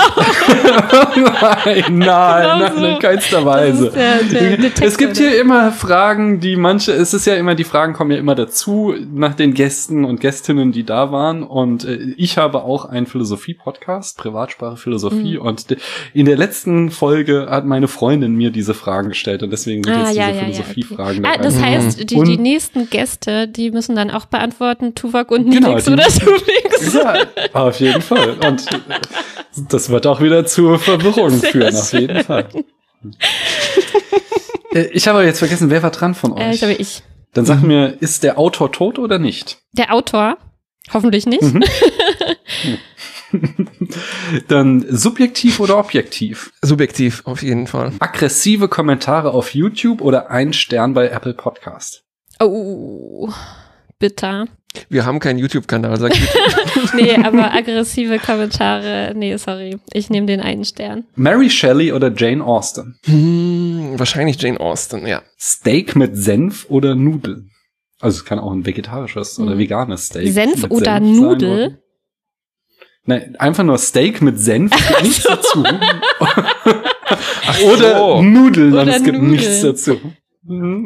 nein, nein, nein, so. in keinster Weise. der, der Es gibt hier immer Fragen, die manche, es ist ja immer, die Fragen kommen ja immer dazu nach den Gästen und Gästinnen, die da waren. Und äh, ich habe auch einen Philosophie-Podcast, Privatsprache Philosophie. Mhm. Und de- in der letzten Folge hat meine Freundin mir diese Fragen gestellt und deswegen sind Ah, jetzt ja, diese ja, ja, Philosophie-Fragen Ah, das heißt, die, Und- die nächsten Gäste, die müssen dann auch beantworten, Tuvok und Genau, oder Tuvix. Ja, auf jeden Fall. Und das wird auch wieder zu Verwirrung Sehr führen, auf jeden schön. Fall. Äh, Ich habe aber jetzt vergessen, wer war dran von Äh, euch? ich glaube, ich. Dann sag mir, ist der Autor tot oder nicht? Der Autor. Hoffentlich nicht. Mhm. Dann subjektiv oder objektiv? Subjektiv, auf jeden Fall. Aggressive Kommentare auf YouTube oder ein Stern bei Apple Podcast? Oh, bitter. Wir haben keinen YouTube-Kanal, sag ich. Nee, aber aggressive Kommentare. Nee, sorry. Ich nehme den einen Stern. Mary Shelley oder Jane Austen? hm, wahrscheinlich Jane Austen, ja. Steak mit Senf oder Nudeln? Also es kann auch ein vegetarisches oder Hm. veganes Steak. Senf mit oder sein, Nudel? oder? Nein, einfach nur Steak mit Senf, gibt nichts dazu. oder so. Nudeln, Oder es gibt Nudeln. nichts dazu.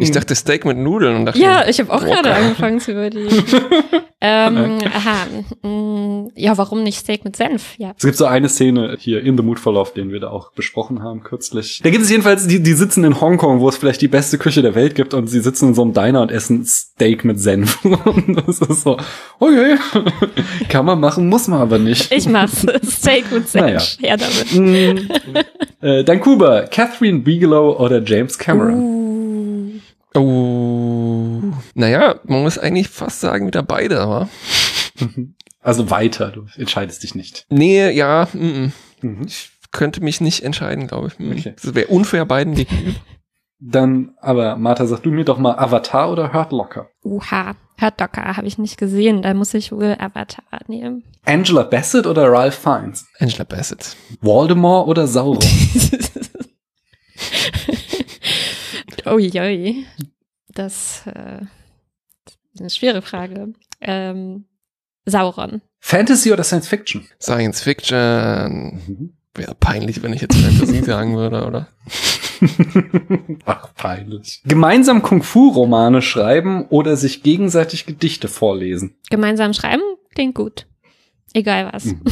Ich dachte Steak mit Nudeln und dachte, Ja, ich habe auch gerade angefangen zu überlegen. ähm, aha. mm, Ja, warum nicht Steak mit Senf? Ja. Es gibt so eine Szene hier in The Mood for Love, den wir da auch besprochen haben kürzlich. Da gibt es jedenfalls, die, die sitzen in Hongkong, wo es vielleicht die beste Küche der Welt gibt und sie sitzen in so einem Diner und essen Steak mit Senf. Und das ist so, okay, kann man machen, muss man aber nicht. Ich mach's. Steak mit Senf. Naja. Her damit. Mm. äh, dann Kuba, Catherine Bigelow oder James Cameron? Uh. Oh, Naja, man muss eigentlich fast sagen, wieder beide, aber. Also weiter, du entscheidest dich nicht. Nee, ja, mm, mm. Mhm. ich könnte mich nicht entscheiden, glaube ich. Mm. Okay. Das wäre unfair beiden gegenüber. Dann, aber Martha, sag du mir doch mal Avatar oder Hurt Locker? Uha, Hurt Docker habe ich nicht gesehen. Da muss ich wohl Avatar nehmen. Angela Bassett oder Ralph Fiennes? Angela Bassett. Voldemort oder Sauron? Uiui. Das äh, ist eine schwere Frage. Ähm, Sauron. Fantasy oder Science Fiction? Science Fiction. Wäre peinlich, wenn ich jetzt Fantasy sagen würde, oder? Ach, peinlich. Gemeinsam Kung-Fu-Romane schreiben oder sich gegenseitig Gedichte vorlesen? Gemeinsam schreiben klingt gut. Egal was. Mhm.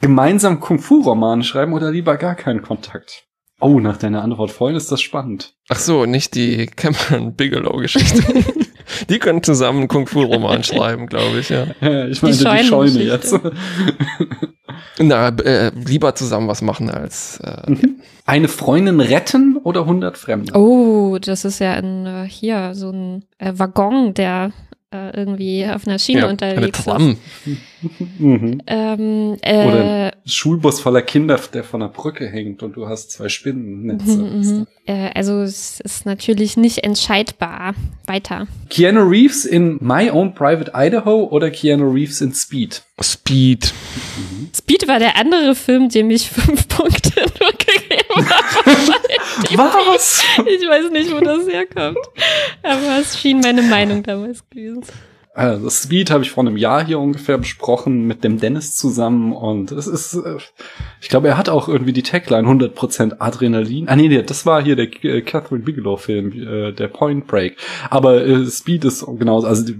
Gemeinsam Kung-Fu-Romane schreiben oder lieber gar keinen Kontakt? Oh, nach deiner Antwort vorhin ist das spannend. Ach so, nicht die Cameron Bigelow-Geschichte. die können zusammen einen Kung-Fu-Roman schreiben, glaube ich, ja. Ja, ich meinte die, Scheune jetzt. Na, äh, lieber zusammen was machen als äh, Eine Freundin retten oder 100 Fremde? Oh, das ist ja ein, äh, hier so ein äh, Waggon, der äh, irgendwie auf einer Schiene ja, eine unterwegs Tram. ist. Mhm. Ähm, äh, Oder Schulbus voller Kinder, der von der Brücke hängt und du hast zwei Spinnennetze. mhm, mhm. äh, also es ist natürlich nicht entscheidbar. Weiter. Keanu Reeves in My Own Private Idaho oder Keanu Reeves in Speed? Speed. Speed war der andere Film, dem ich fünf Punkte nur gegeben habe. Was? Ich weiß nicht, wo das herkommt. Aber es schien meine Meinung damals gewesen. Also Speed habe ich vor einem Jahr hier ungefähr besprochen mit dem Dennis zusammen und es ist, äh, ich glaube, er hat auch irgendwie die Tagline 100% Adrenalin. Ah nee, nee, das war hier der äh, Catherine Bigelow Film, der Point Break. Aber Speed ist genauso, also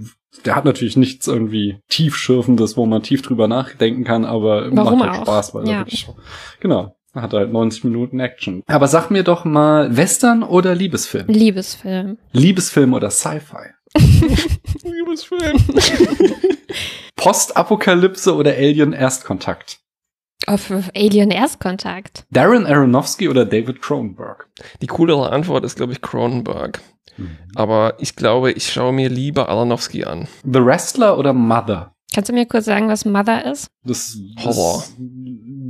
der hat natürlich nichts irgendwie tiefschürfendes, wo man tief drüber nachdenken kann, aber Warum macht halt auch? Spaß, weil er Ja. wirklich, genau, hat halt 90 Minuten Action. Aber sag mir doch mal Western oder Liebesfilm? Liebesfilm. Liebesfilm oder Sci-Fi? Liebesfilm. Postapokalypse oder Alien Erstkontakt? Auf Alien Erstkontakt. Darren Aronofsky oder David Cronenberg? Die coolere Antwort ist, glaube ich, Cronenberg. Aber ich glaube, ich schaue mir lieber Aronofsky an. The Wrestler oder Mother? Kannst du mir kurz sagen, was Mother ist? Das, das Horror.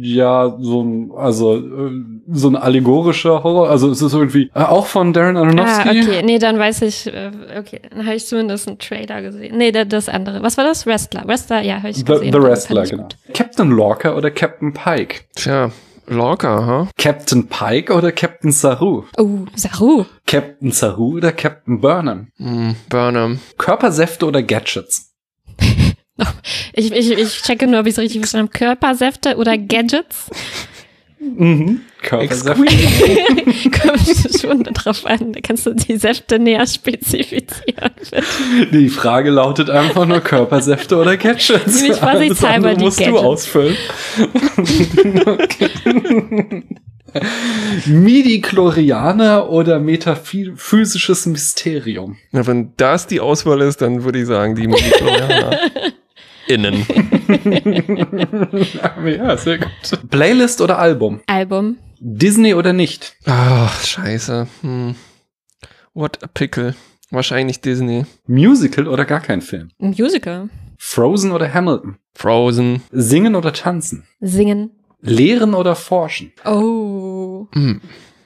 Ja, so ein, also äh, so ein allegorischer Horror. Also es ist irgendwie äh, auch von Darren Aronofsky. Ah, okay. Nee, dann weiß ich, äh, okay, dann habe ich zumindest einen Trailer gesehen. Nee, da- das andere. Was war das? Wrestler. Wrestler, ja, habe ich The, gesehen. The Den Wrestler, genau. gut. Captain Lorca oder Captain Pike? Tja, Lorca, ha? Captain Pike oder Captain Saru? Oh, Saru. Captain Saru oder Captain Burnham? Hm, Burnham. Körpersäfte oder Gadgets? Ich, ich, ich checke nur, ob ich es richtig verstanden habe. Körpersäfte oder Gadgets? Mhm. Körpersäfte. Kommt schon drauf an. Da kannst du die Säfte näher spezifizieren. Die Frage lautet einfach nur Körpersäfte oder Gadgets. Nämlich vorsichtshalber Alles andere die musst du Gadgets. ausfüllen. Midi-Chlorianer oder metaphysisches Mysterium? Na, wenn das die Auswahl ist, dann würde ich sagen, die Mediklorianer. Innen. ja, sehr gut. Playlist oder Album? Album. Disney oder nicht? Ach, scheiße. Hm. What a pickle. Wahrscheinlich Disney. Musical oder gar kein Film? Musical. Frozen oder Hamilton? Frozen. Singen oder tanzen? Singen. Lehren oder forschen? Oh. Hm.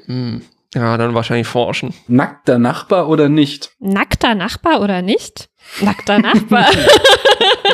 Hm. Ja, dann wahrscheinlich forschen. Nackter Nachbar oder nicht? Nackter Nachbar oder nicht? Nackter Nachbar.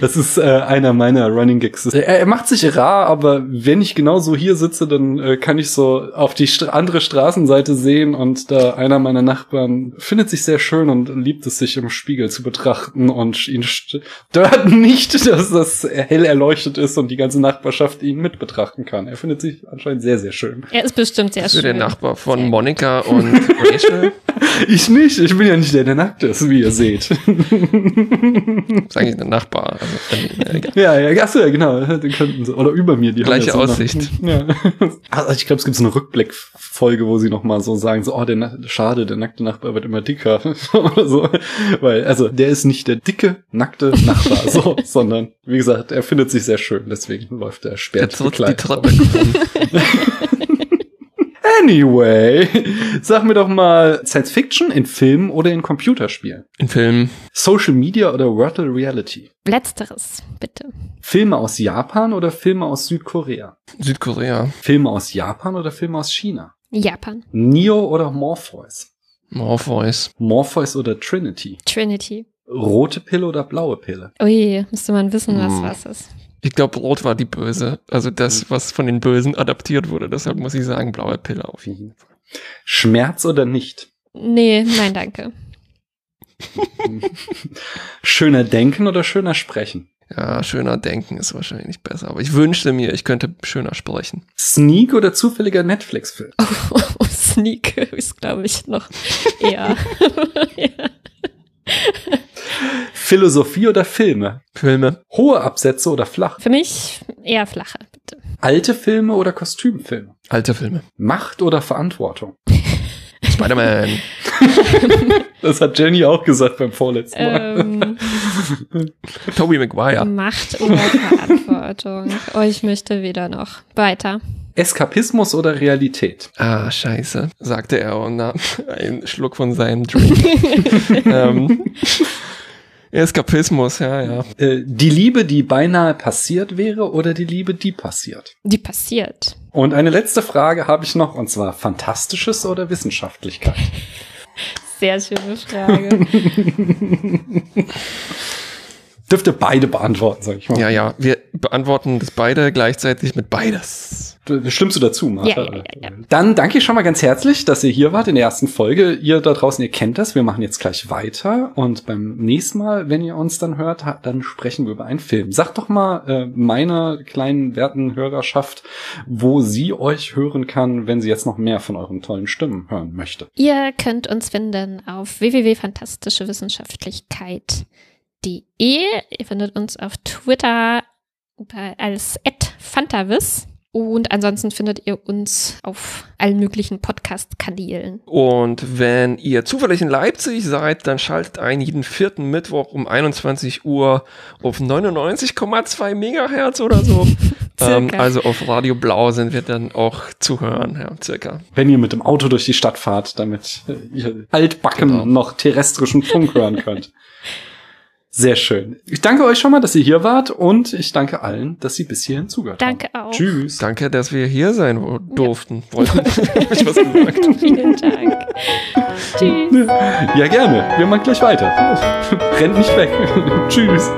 Das ist äh, einer meiner Running Gags. Er, er macht sich rar, aber wenn ich genau so hier sitze, dann äh, kann ich so auf die Stra andere Straßenseite sehen und da einer meiner Nachbarn findet sich sehr schön und liebt es, sich im Spiegel zu betrachten und ihn stört nicht, dass das hell erleuchtet ist und die ganze Nachbarschaft ihn mit betrachten kann. Er findet sich anscheinend sehr, sehr schön. er ist bestimmt sehr schön. der Nachbar von Sehr Monika und Rachel? Ich nicht, ich bin ja nicht der, der nackt ist, wie ihr seht. Das ist eigentlich der Nachbar. Egal. Ja, ja, achso, ja, genau. Die könnten so, oder über mir, die Gleiche haben ja so Aussicht. Eine, ja. Also ich glaube, es gibt so eine Rückblickfolge, wo sie nochmal so sagen, so, oh, der Na schade, der nackte Nachbar wird immer dicker. oder so. Weil, also, der ist nicht der dicke, nackte Nachbar, so, sondern, wie gesagt, er findet sich sehr schön, deswegen läuft er Der spät tritt die bekleidet. Anyway, sag mir doch mal Science Fiction in Filmen oder in Computerspielen? In Filmen. Social Media oder Virtual Reality? Letzteres, bitte. Filme aus Japan oder Filme aus Südkorea? Südkorea. Filme aus Japan oder Filme aus China? Japan. Neo oder Morpheus? Morpheus. Morpheus oder Trinity? Trinity. Rote Pille oder blaue Pille? Ui, müsste man wissen, was Hm. was ist. Ich glaube, Rot war die Böse. Also das, was von den Bösen adaptiert wurde. Deshalb muss ich sagen, blaue Pille auf jeden Fall. Schmerz oder nicht? Nee, nein, danke. Schöner denken oder schöner sprechen? Ja, schöner Denken ist wahrscheinlich besser. Aber ich wünschte mir, ich könnte schöner sprechen. Sneak oder zufälliger Netflix-Film? Oh, Sneak ist, glaube ich, noch eher. ja. Philosophie oder Filme? Filme. Hohe Absätze oder flach? Für mich eher flacher, bitte. Alte Filme oder Kostümfilme? Alte Filme. Macht oder Verantwortung? Spider-Man. Das hat Jenny auch gesagt beim vorletzten Mal. Ähm, Tobey Maguire. Macht oder Verantwortung. Oh, ich möchte wieder noch weiter. Eskapismus oder Realität? Ah, scheiße, sagte er und nahm einen Schluck von seinem Drink. ähm, Eskapismus, ja, ja. Äh, die Liebe, die beinahe passiert wäre oder die Liebe, die passiert? Die passiert. Und eine letzte Frage habe ich noch, und zwar Fantastisches oder Wissenschaftlichkeit? Sehr schöne Frage. Dürfte beide beantworten, sag ich mal. Ja, ja, wir beantworten das beide gleichzeitig mit beides. Stimmst du dazu, Martha? Ja, ja, ja. Dann danke ich schon mal ganz herzlich, dass ihr hier wart in der ersten Folge. Ihr da draußen, ihr kennt das. Wir machen jetzt gleich weiter. Und beim nächsten Mal, wenn ihr uns dann hört, dann sprechen wir über einen Film. Sagt doch mal äh, meiner kleinen werten Hörerschaft, wo sie euch hören kann, wenn sie jetzt noch mehr von euren tollen Stimmen hören möchte. Ihr könnt uns finden auf www.fantastischewissenschaftlichkeit.de. Ihr findet uns auf Twitter als @fantavis und ansonsten findet ihr uns auf allen möglichen Podcast-Kanälen. Und wenn ihr zufällig in Leipzig seid, dann schaltet ein jeden vierten Mittwoch um 21 Uhr auf 99,2 Megahertz oder so. ähm, also auf Radio Blau sind wir dann auch zu hören, ja, circa. Wenn ihr mit dem Auto durch die Stadt fahrt, damit ihr altbacken Genau. noch terrestrischen Funk hören könnt. Sehr schön. Ich danke euch schon mal, dass ihr hier wart und ich danke allen, dass sie bis hierhin zugehört Danke haben. auch. Tschüss. Danke, dass wir hier sein durften. Wollten. Hab ich was gesagt? Vielen Dank. Tschüss. Ja, gerne. Wir machen gleich weiter. Rennt nicht weg. Tschüss.